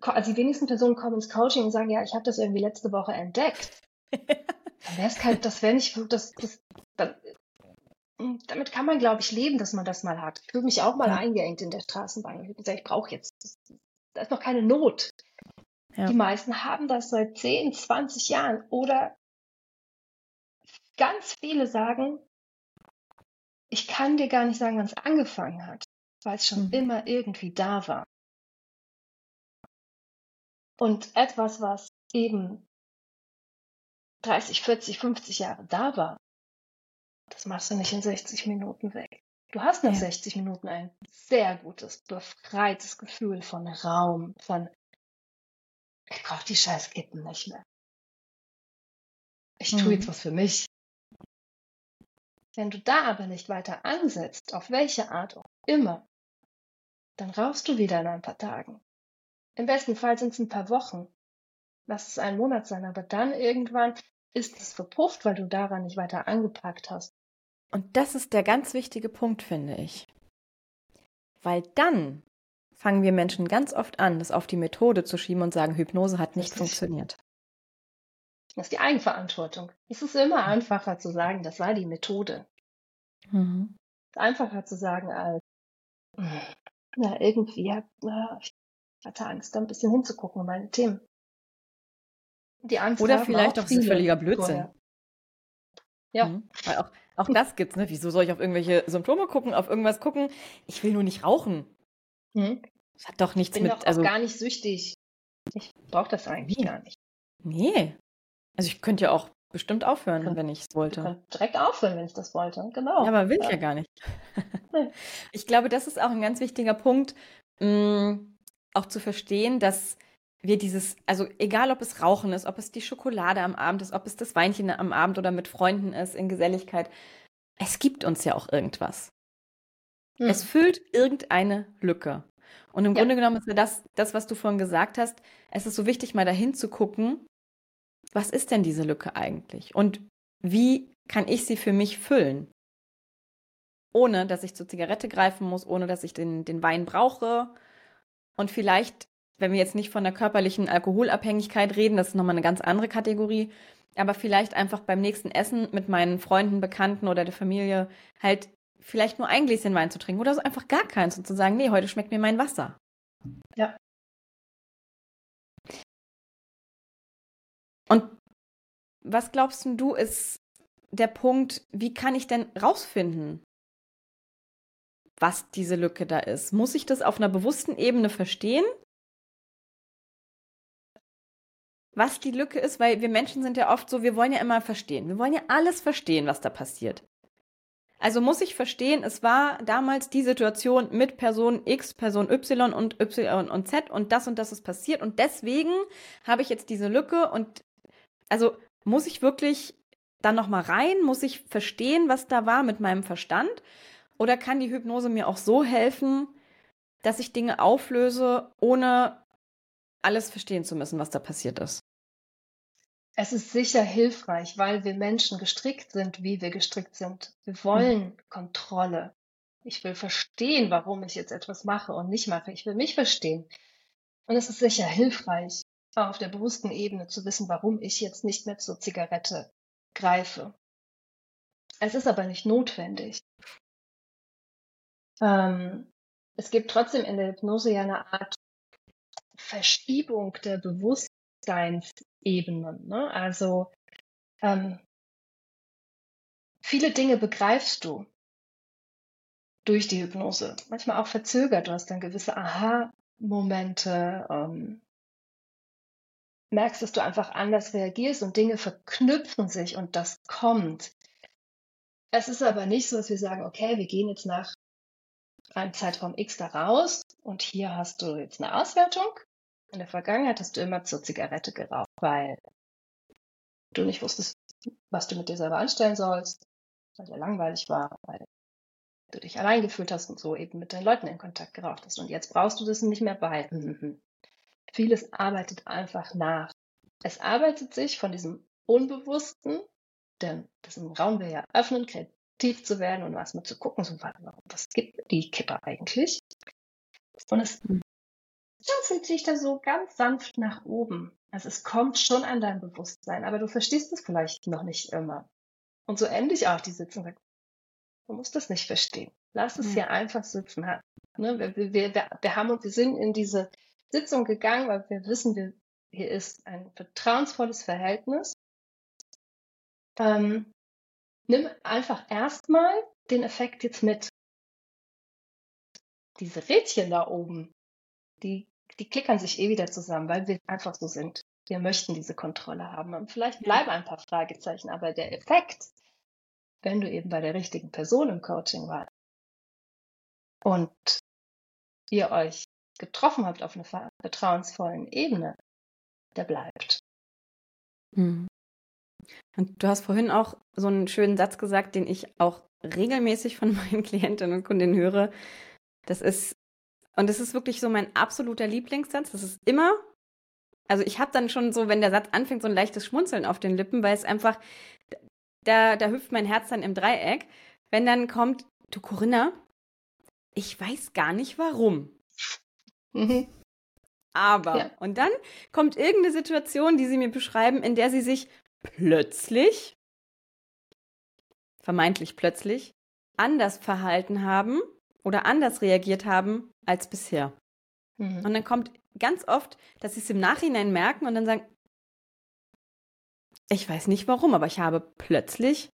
also die wenigsten Personen kommen ins Coaching und sagen, ja, ich habe das irgendwie letzte Woche entdeckt. *laughs* Dann wäre es kein, das wäre nicht, das, das, das, damit kann man, glaube ich, leben, dass man das mal hat. Ich fühle mich auch mal ja. eingeengt in der Straßenbahn. Ich würde sagen, ich brauche jetzt, da ist noch keine Not. Ja. Die meisten haben das seit 10, 20 Jahren oder ganz viele sagen, ich kann dir gar nicht sagen, wann es angefangen hat, weil es schon mhm. immer irgendwie da war. Und etwas, was eben 30, 40, 50 Jahre da war, das machst du nicht in 60 Minuten weg. Du hast nach ja. 60 Minuten ein sehr gutes, befreites Gefühl von Raum, von ich brauche die scheiß Kippen nicht mehr. Ich tue mhm. jetzt was für mich. Wenn du da aber nicht weiter ansetzt, auf welche Art auch immer, dann rauchst du wieder in ein paar Tagen. Im besten Fall sind es ein paar Wochen. Lass es ein Monat sein, aber dann irgendwann ist es verpufft, weil du daran nicht weiter angepackt hast. Und das ist der ganz wichtige Punkt, finde ich. Weil dann fangen wir Menschen ganz oft an, das auf die Methode zu schieben und sagen, Hypnose hat nicht funktioniert. Das ist die Eigenverantwortung. Es ist immer einfacher zu sagen, das war die Methode. Mhm. Einfacher zu sagen als, na, irgendwie, na, ich hatte Angst, da ein bisschen hinzugucken, meine Themen. Die Angst Oder vielleicht auch, auch völliger Blödsinn. Vorher. Ja. Mhm. Weil auch, auch das gibt's, ne? Wieso soll ich auf irgendwelche Symptome gucken, auf irgendwas gucken? Ich will nur nicht rauchen. Mhm. Das hat doch nichts ich bin mit. Doch also gar nicht süchtig. Ich brauche das eigentlich gar nicht. Nee. Also ich könnte ja auch bestimmt aufhören, kann, wenn ich es wollte. Ich könnte direkt aufhören, wenn ich das wollte. Genau. Ja, aber will ich ja gar nicht. *laughs* ich glaube, das ist auch ein ganz wichtiger Punkt, mh, mm, auch zu verstehen, dass wir dieses, also egal ob es Rauchen ist, ob es die Schokolade am Abend ist, ob es das Weinchen am Abend oder mit Freunden ist, in Geselligkeit, es gibt uns ja auch irgendwas. Hm. Es füllt irgendeine Lücke. Und im ja. Grunde genommen ist ja das, das, was du vorhin gesagt hast, es ist so wichtig, mal dahin zu gucken, was ist denn diese Lücke eigentlich? Und wie kann ich sie für mich füllen? Ohne, dass ich zur Zigarette greifen muss, ohne, dass ich den, den Wein brauche. Und vielleicht wenn wir jetzt nicht von der körperlichen Alkoholabhängigkeit reden, das ist nochmal eine ganz andere Kategorie, aber vielleicht einfach beim nächsten Essen mit meinen Freunden, Bekannten oder der Familie halt vielleicht nur ein Gläschen Wein zu trinken oder so einfach gar keins und zu sagen, nee, heute schmeckt mir mein Wasser. Ja. Und was glaubst du, ist der Punkt, wie kann ich denn rausfinden, was diese Lücke da ist? Muss ich das auf einer bewussten Ebene verstehen? Was die Lücke ist, weil wir Menschen sind ja oft so, wir wollen ja immer verstehen. Wir wollen ja alles verstehen, was da passiert. Also muss ich verstehen, es war damals die Situation mit Person X, Person Y und Y und Z und das und das ist passiert und deswegen habe ich jetzt diese Lücke und also muss ich wirklich dann noch mal rein, muss ich verstehen, was da war mit meinem Verstand oder kann die Hypnose mir auch so helfen, dass ich Dinge auflöse, ohne alles verstehen zu müssen, was da passiert ist? Es ist sicher hilfreich, weil wir Menschen gestrickt sind, wie wir gestrickt sind. Wir wollen mhm. Kontrolle. Ich will verstehen, warum ich jetzt etwas mache und nicht mache. Ich will mich verstehen. Und es ist sicher hilfreich, auf der bewussten Ebene zu wissen, warum ich jetzt nicht mehr zur Zigarette greife. Es ist aber nicht notwendig. Ähm, es gibt trotzdem in der Hypnose ja eine Art Verschiebung der Bewusstseins Ebenen. Ne? Also ähm, viele Dinge begreifst du durch die Hypnose. Manchmal auch verzögert. Du hast dann gewisse Aha-Momente. Ähm, merkst, dass du einfach anders reagierst und Dinge verknüpfen sich und das kommt. Es ist aber nicht so, dass wir sagen, okay, wir gehen jetzt nach einem Zeitraum X da raus und hier hast du jetzt eine Auswertung in der Vergangenheit hast du immer zur Zigarette geraucht, weil du nicht wusstest, was du mit dir selber anstellen sollst, weil dir langweilig war, weil du dich allein gefühlt hast und so eben mit deinen Leuten in Kontakt geraucht hast. Und jetzt brauchst du das nicht mehr bei. *laughs* Vieles arbeitet einfach nach. Es arbeitet sich von diesem Unbewussten, denn das Raum wir ja öffnen, kreativ zu werden und was mal zu gucken, so, was gibt die Kippe eigentlich? Und es schaufelt sich da so ganz sanft nach oben. Also es kommt schon an dein Bewusstsein, aber du verstehst es vielleicht noch nicht immer. Und so ende ich auch die Sitzung. Du musst das nicht verstehen. Lass es ja. hier einfach sitzen. Ne? Wir, wir, wir, wir, haben und wir sind in diese Sitzung gegangen, weil wir wissen, wir, hier ist ein vertrauensvolles Verhältnis. Ähm, nimm einfach erstmal den Effekt jetzt mit. Diese Rädchen da oben, die, die klickern sich eh wieder zusammen, weil wir einfach so sind. Wir möchten diese Kontrolle haben. Und vielleicht bleiben ein paar Fragezeichen, aber der Effekt, wenn du eben bei der richtigen Person im Coaching warst und ihr euch getroffen habt auf einer vertrauensvollen Ebene, der bleibt. Hm. Und du hast vorhin auch so einen schönen Satz gesagt, den ich auch regelmäßig von *laughs* meinen Klientinnen und Kundinnen höre. Das ist, und das ist wirklich so mein absoluter Lieblingssatz. Das ist immer, also ich habe dann schon so, wenn der Satz anfängt, so ein leichtes Schmunzeln auf den Lippen, weil es einfach, da, da hüpft mein Herz dann im Dreieck. Wenn dann kommt, du Corinna, ich weiß gar nicht warum. Mhm. Aber, ja. und dann kommt irgendeine Situation, die sie mir beschreiben, in der sie sich plötzlich, vermeintlich plötzlich, anders verhalten haben oder anders reagiert haben als bisher. Mhm. Und dann kommt ganz oft, dass sie es im Nachhinein merken und dann sagen, ich weiß nicht warum, aber ich habe plötzlich,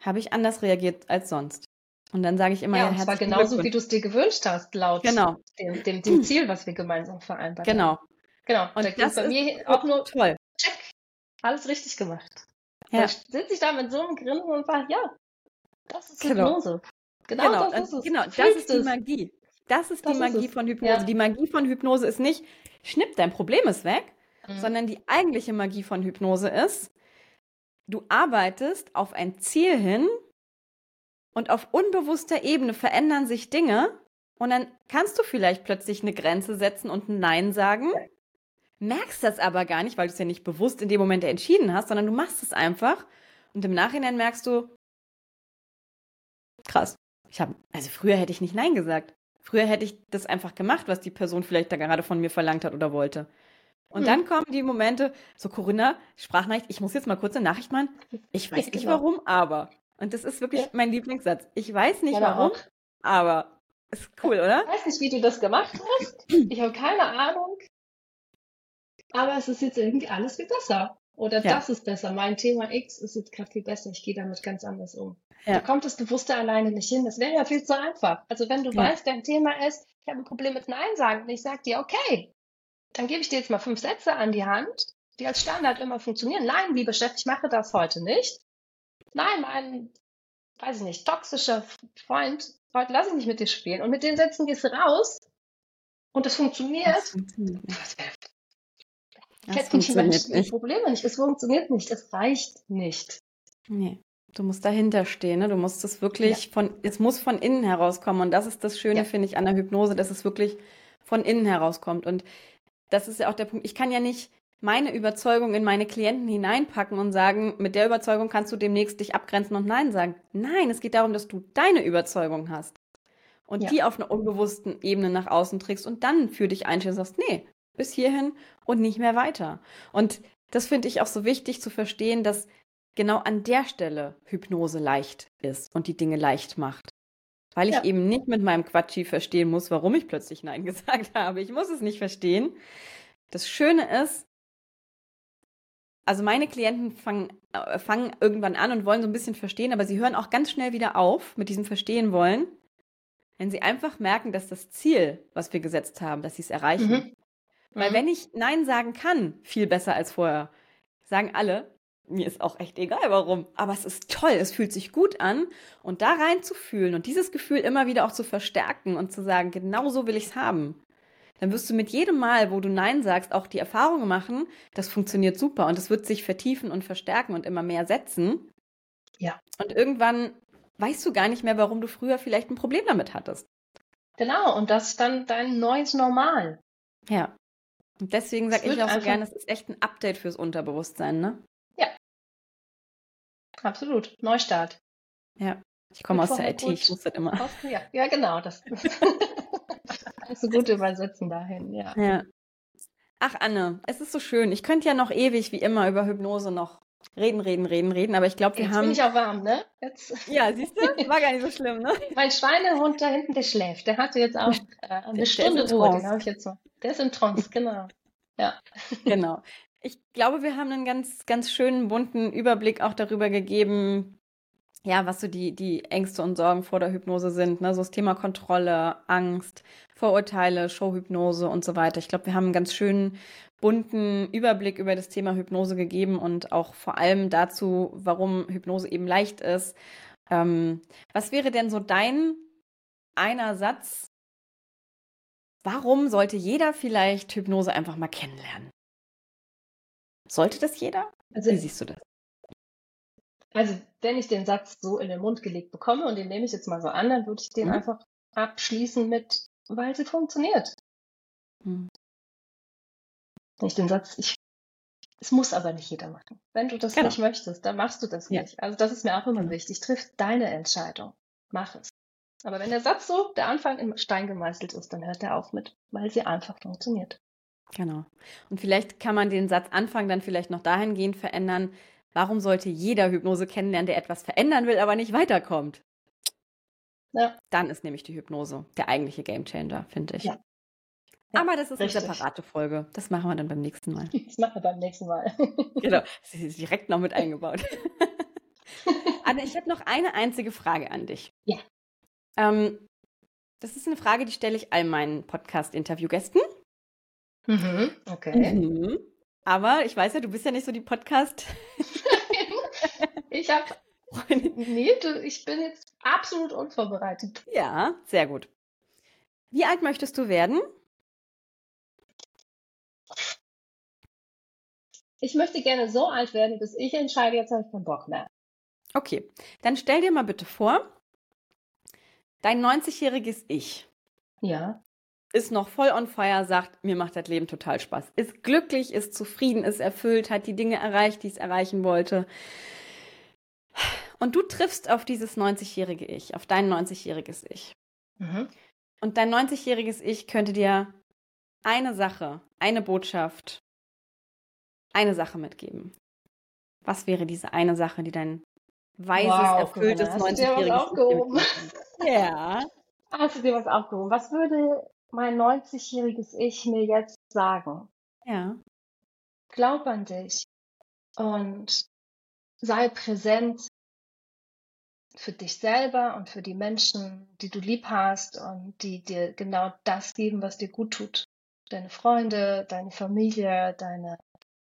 habe ich anders reagiert als sonst. Und dann sage ich immer, ja, ja und zwar genauso, wie du es dir gewünscht hast, laut genau. dem, dem, dem Ziel, was wir gemeinsam vereinbart genau. haben. Genau. Und da das bei mir auch nur toll. Check, alles richtig gemacht. Ja. Da sitze ich da mit so einem Grinsen und sage, ja, das ist genau. Hypnose. Genau, genau das ist es. Genau, das ist die Magie. Das ist das die Magie ist von Hypnose. Ja. Die Magie von Hypnose ist nicht, schnipp, dein Problem ist weg, mhm. sondern die eigentliche Magie von Hypnose ist, du arbeitest auf ein Ziel hin, und auf unbewusster Ebene verändern sich Dinge und dann kannst du vielleicht plötzlich eine Grenze setzen und ein Nein sagen, merkst das aber gar nicht, weil du es ja nicht bewusst in dem Moment entschieden hast, sondern du machst es einfach und im Nachhinein merkst du, krass, ich habe, also früher hätte ich nicht Nein gesagt. Früher hätte ich das einfach gemacht, was die Person vielleicht da gerade von mir verlangt hat oder wollte. Und hm. dann kommen die Momente, so Corinna, Sprachnachricht, ich muss jetzt mal kurz eine Nachricht machen. Ich weiß *laughs* nicht genau. warum, aber. Und das ist wirklich ja. mein Lieblingssatz. Ich weiß nicht ja, warum, auch. aber ist cool, oder? Ich weiß nicht, wie du das gemacht hast. Ich habe keine Ahnung. Aber es ist jetzt irgendwie alles viel besser. Oder ja. das ist besser. Mein Thema X ist jetzt gerade viel besser. Ich gehe damit ganz anders um. Ja. Da kommt das Bewusste alleine nicht hin. Das wäre ja viel zu einfach. Also wenn du ja. weißt, dein Thema ist, ich habe ein Problem mit Nein sagen und ich sage dir, okay, dann gebe ich dir jetzt mal fünf Sätze an die Hand, die als Standard immer funktionieren. Nein, liebe Chef, ich mache das heute nicht. Nein, mein, weiß ich nicht, toxischer Freund, heute lass ich nicht mit dir spielen. Und mit den Sätzen gehst du raus und das funktioniert. Das funktioniert. Das funktioniert nicht. Probleme nicht. Es funktioniert nicht. Es reicht nicht. Nee. Du musst dahinter stehen, ne? Du musst es wirklich ja. von, es muss von innen herauskommen. Und das ist das Schöne, ja. finde ich, an der Hypnose, dass es wirklich von innen herauskommt. Und das ist ja auch der Punkt. Ich kann ja nicht meine Überzeugung in meine Klienten hineinpacken und sagen, mit der Überzeugung kannst du demnächst dich abgrenzen und Nein sagen. Nein, es geht darum, dass du deine Überzeugung hast und ja. die auf einer unbewussten Ebene nach außen trägst und dann für dich einstellst und sagst, nee, bis hierhin und nicht mehr weiter. Und das finde ich auch so wichtig zu verstehen, dass genau an der Stelle Hypnose leicht ist und die Dinge leicht macht. Weil ich ja. eben nicht mit meinem Quatschi verstehen muss, warum ich plötzlich Nein *laughs* gesagt habe. Ich muss es nicht verstehen. Das Schöne ist, also meine Klienten fangen, äh, fangen irgendwann an und wollen so ein bisschen verstehen, aber sie hören auch ganz schnell wieder auf mit diesem Verstehen wollen, wenn sie einfach merken, dass das Ziel, was wir gesetzt haben, dass sie es erreichen. Mhm. Weil mhm. wenn ich Nein sagen kann, viel besser als vorher, sagen alle, mir ist auch echt egal warum, aber es ist toll, es fühlt sich gut an und da reinzufühlen und dieses Gefühl immer wieder auch zu verstärken und zu sagen, genau so will ich es haben. dann wirst du mit jedem Mal, wo du Nein sagst, auch die Erfahrung machen, das funktioniert super und es wird sich vertiefen und verstärken und immer mehr setzen. Ja. Und irgendwann weißt du gar nicht mehr, warum du früher vielleicht ein Problem damit hattest. Genau, und das ist dann dein neues Normal. Ja. Und deswegen sage ich auch so gerne, es ist echt ein Update fürs Unterbewusstsein, ne? Ja. Absolut. Neustart. Ja. Ich komme aus der IT, ich muss das immer. Ja, ja genau. Das *laughs* kannst du gut übersetzen dahin, ja. ja. Ach, Anne, es ist so schön. Ich könnte ja noch ewig, wie immer, über Hypnose noch reden, reden, reden, reden, aber ich glaube, wir Jetzt haben. bin ich auch warm, ne? Jetzt. Ja, siehst du? War gar nicht so schlimm, ne? *laughs* Mein Schweinehund da hinten, der schläft. Der hatte jetzt auch *laughs* äh, eine der, Stunde der Ruhe. Den habe ich jetzt so. Der ist in Trance, *laughs* genau. Ja. Genau. Ich glaube, wir haben einen ganz, ganz schönen bunten Überblick auch darüber gegeben, ja, was so die, die Ängste und Sorgen vor der Hypnose sind. Ne? So das Thema Kontrolle, Angst, Vorurteile, Showhypnose und so weiter. Ich glaube, wir haben einen ganz schönen bunten Überblick über das Thema Hypnose gegeben und auch vor allem dazu, warum Hypnose eben leicht ist. Ähm, was wäre denn so dein einer Satz? Warum sollte jeder vielleicht Hypnose einfach mal kennenlernen? Sollte das jeder? Also, Wie siehst du das? Also, wenn ich den Satz so in den Mund gelegt bekomme und den nehme ich jetzt mal so an, dann würde ich den mhm. einfach abschließen mit, weil sie funktioniert. Mhm. Wenn ich den Satz, ich, es muss aber nicht jeder machen. Wenn du das genau. nicht möchtest, dann machst du das ja. nicht. Also das ist mir auch immer genau. wichtig. Triff deine Entscheidung. Mach es. Aber wenn der Satz so, der Anfang im Stein gemeißelt ist, dann hört er auf mit, weil sie einfach funktioniert. Genau. Und vielleicht kann man den Satz Anfang dann vielleicht noch dahingehend verändern, Warum sollte jeder Hypnose kennenlernen, der etwas verändern will, aber nicht weiterkommt? Ja. Dann ist nämlich die Hypnose der eigentliche Gamechanger, finde ich. Ja. Ja, aber das ist richtig. eine separate Folge. Das machen wir dann beim nächsten Mal. Das machen wir beim nächsten Mal. *laughs* genau, das ist direkt noch mit eingebaut. *laughs* Anne, ich habe noch eine einzige Frage an dich. Ja. Ähm, das ist eine Frage, die stelle ich all meinen Podcast-Interviewgästen. Mhm, okay. Mhm. Aber ich weiß ja, du bist ja nicht so die Podcast. *laughs* ich habe. Nee, du, ich bin jetzt absolut unvorbereitet. Ja, sehr gut. Wie alt möchtest du werden? Ich möchte gerne so alt werden, bis ich entscheide, jetzt habe ich keinen Bock mehr. Okay, dann stell dir mal bitte vor, dein 90-jähriges Ich. Ja ist noch voll on fire, sagt, mir macht das Leben total Spaß. Ist glücklich, ist zufrieden, ist erfüllt, hat die Dinge erreicht, die es erreichen wollte. Und du triffst auf dieses 90-jährige Ich, auf dein 90-jähriges Ich. Mhm. Und dein 90-jähriges Ich könnte dir eine Sache, eine Botschaft, eine Sache mitgeben. Was wäre diese eine Sache, die dein weises, wow, erfülltes 90-jähriges Ich *laughs* Ja. Hast du dir was aufgehoben? Was würde mein 90-jähriges Ich mir jetzt sagen? Ja. Glaub an dich und sei präsent für dich selber und für die Menschen, die du lieb hast und die dir genau das geben, was dir gut tut. Deine Freunde, deine Familie, deine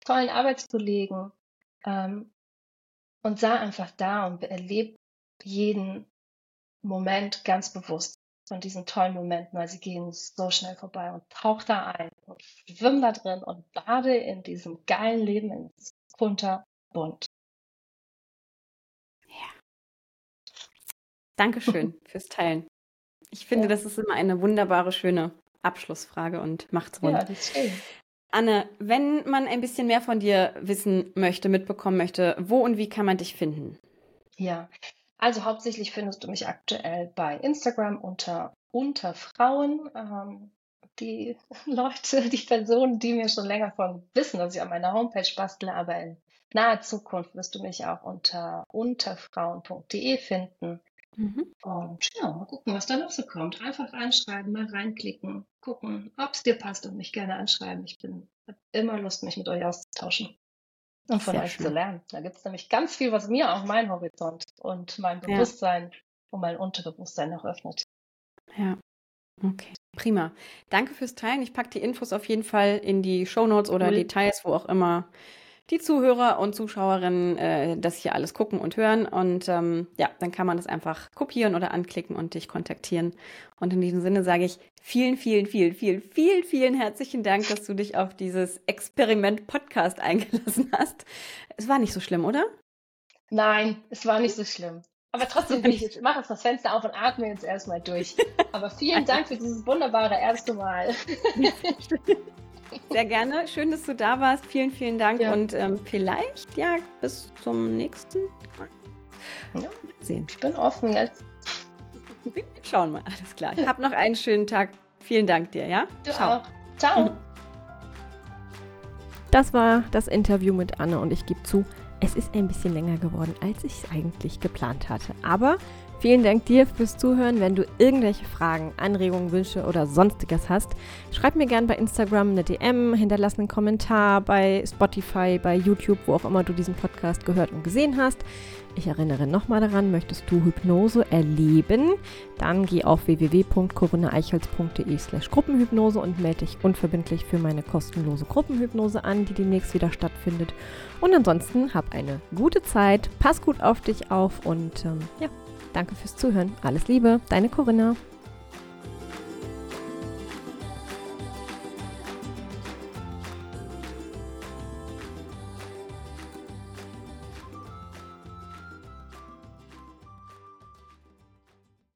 tollen Arbeitskollegen. Ähm, und sei einfach da und erlebe jeden Moment ganz bewusst von diesen tollen Momenten, weil sie gehen so schnell vorbei und tauch da ein und schwimm da drin und bade in diesem geilen Leben in kunterbunt. Ja. Dankeschön *laughs* fürs Teilen. Ich finde, ja. das ist immer eine wunderbare, schöne Abschlussfrage und macht's rund. Ja, das ist schön. Anne, wenn man ein bisschen mehr von dir wissen möchte, mitbekommen möchte, wo und wie kann man dich finden? Ja, also hauptsächlich findest du mich aktuell bei Instagram unter unter Frauen. Ähm, die *laughs* Leute, die Personen, die mir schon länger von wissen, dass ich an meiner Homepage bastle, aber in naher Zukunft wirst du mich auch unter unterfrauen.de finden. Mhm. Und ja, mal gucken, was da noch so kommt. Einfach anschreiben, mal reinklicken, gucken, ob es dir passt und mich gerne anschreiben. Ich bin habe immer Lust, mich mit euch auszutauschen. Und von Sehr euch schön. zu lernen. Da gibt es nämlich ganz viel, was mir auch mein Horizont und mein Bewusstsein ja. und mein Unterbewusstsein noch öffnet. Ja. Okay, prima. Danke fürs Teilen. Ich packe die Infos auf jeden Fall in die Show Notes oder cool. Details, wo auch immer die Zuhörer und Zuschauerinnen äh, das hier alles gucken und hören. Und ähm, ja, dann kann man das einfach kopieren oder anklicken und dich kontaktieren. Und in diesem Sinne sage ich vielen, vielen, vielen, vielen, vielen, vielen herzlichen Dank, dass du dich auf dieses Experiment Podcast eingelassen hast. Es war nicht so schlimm, oder? Nein, es war nicht so schlimm. Aber trotzdem bin ich *laughs* jetzt, mache jetzt das Fenster auf und atme jetzt erstmal durch. Aber vielen *laughs* Dank für dieses wunderbare erste Mal. *laughs* Sehr gerne. Schön, dass du da warst. Vielen, vielen Dank. Ja. Und ähm, vielleicht, ja, bis zum nächsten Mal. Ja. Sehen. Ich bin offen jetzt. *laughs* Schauen wir. Alles klar. Hab noch einen schönen Tag. Vielen Dank dir, ja? Du Ciao. auch. Ciao. *laughs* Das war das Interview mit Anne und ich gebe zu, es ist ein bisschen länger geworden, als ich es eigentlich geplant hatte. Aber vielen Dank dir fürs Zuhören. Wenn du irgendwelche Fragen, Anregungen, Wünsche oder sonstiges hast, schreib mir gerne bei Instagram eine DM, hinterlass einen Kommentar bei Spotify, bei YouTube, wo auch immer du diesen Podcast gehört und gesehen hast. Ich erinnere nochmal daran, möchtest du Hypnose erleben, dann geh auf www.corinnaeichholz.de slash Gruppenhypnose und melde dich unverbindlich für meine kostenlose Gruppenhypnose an, die demnächst wieder stattfindet. Und ansonsten hab eine gute Zeit, pass gut auf dich auf und ähm, ja, danke fürs Zuhören. Alles Liebe, deine Corinna.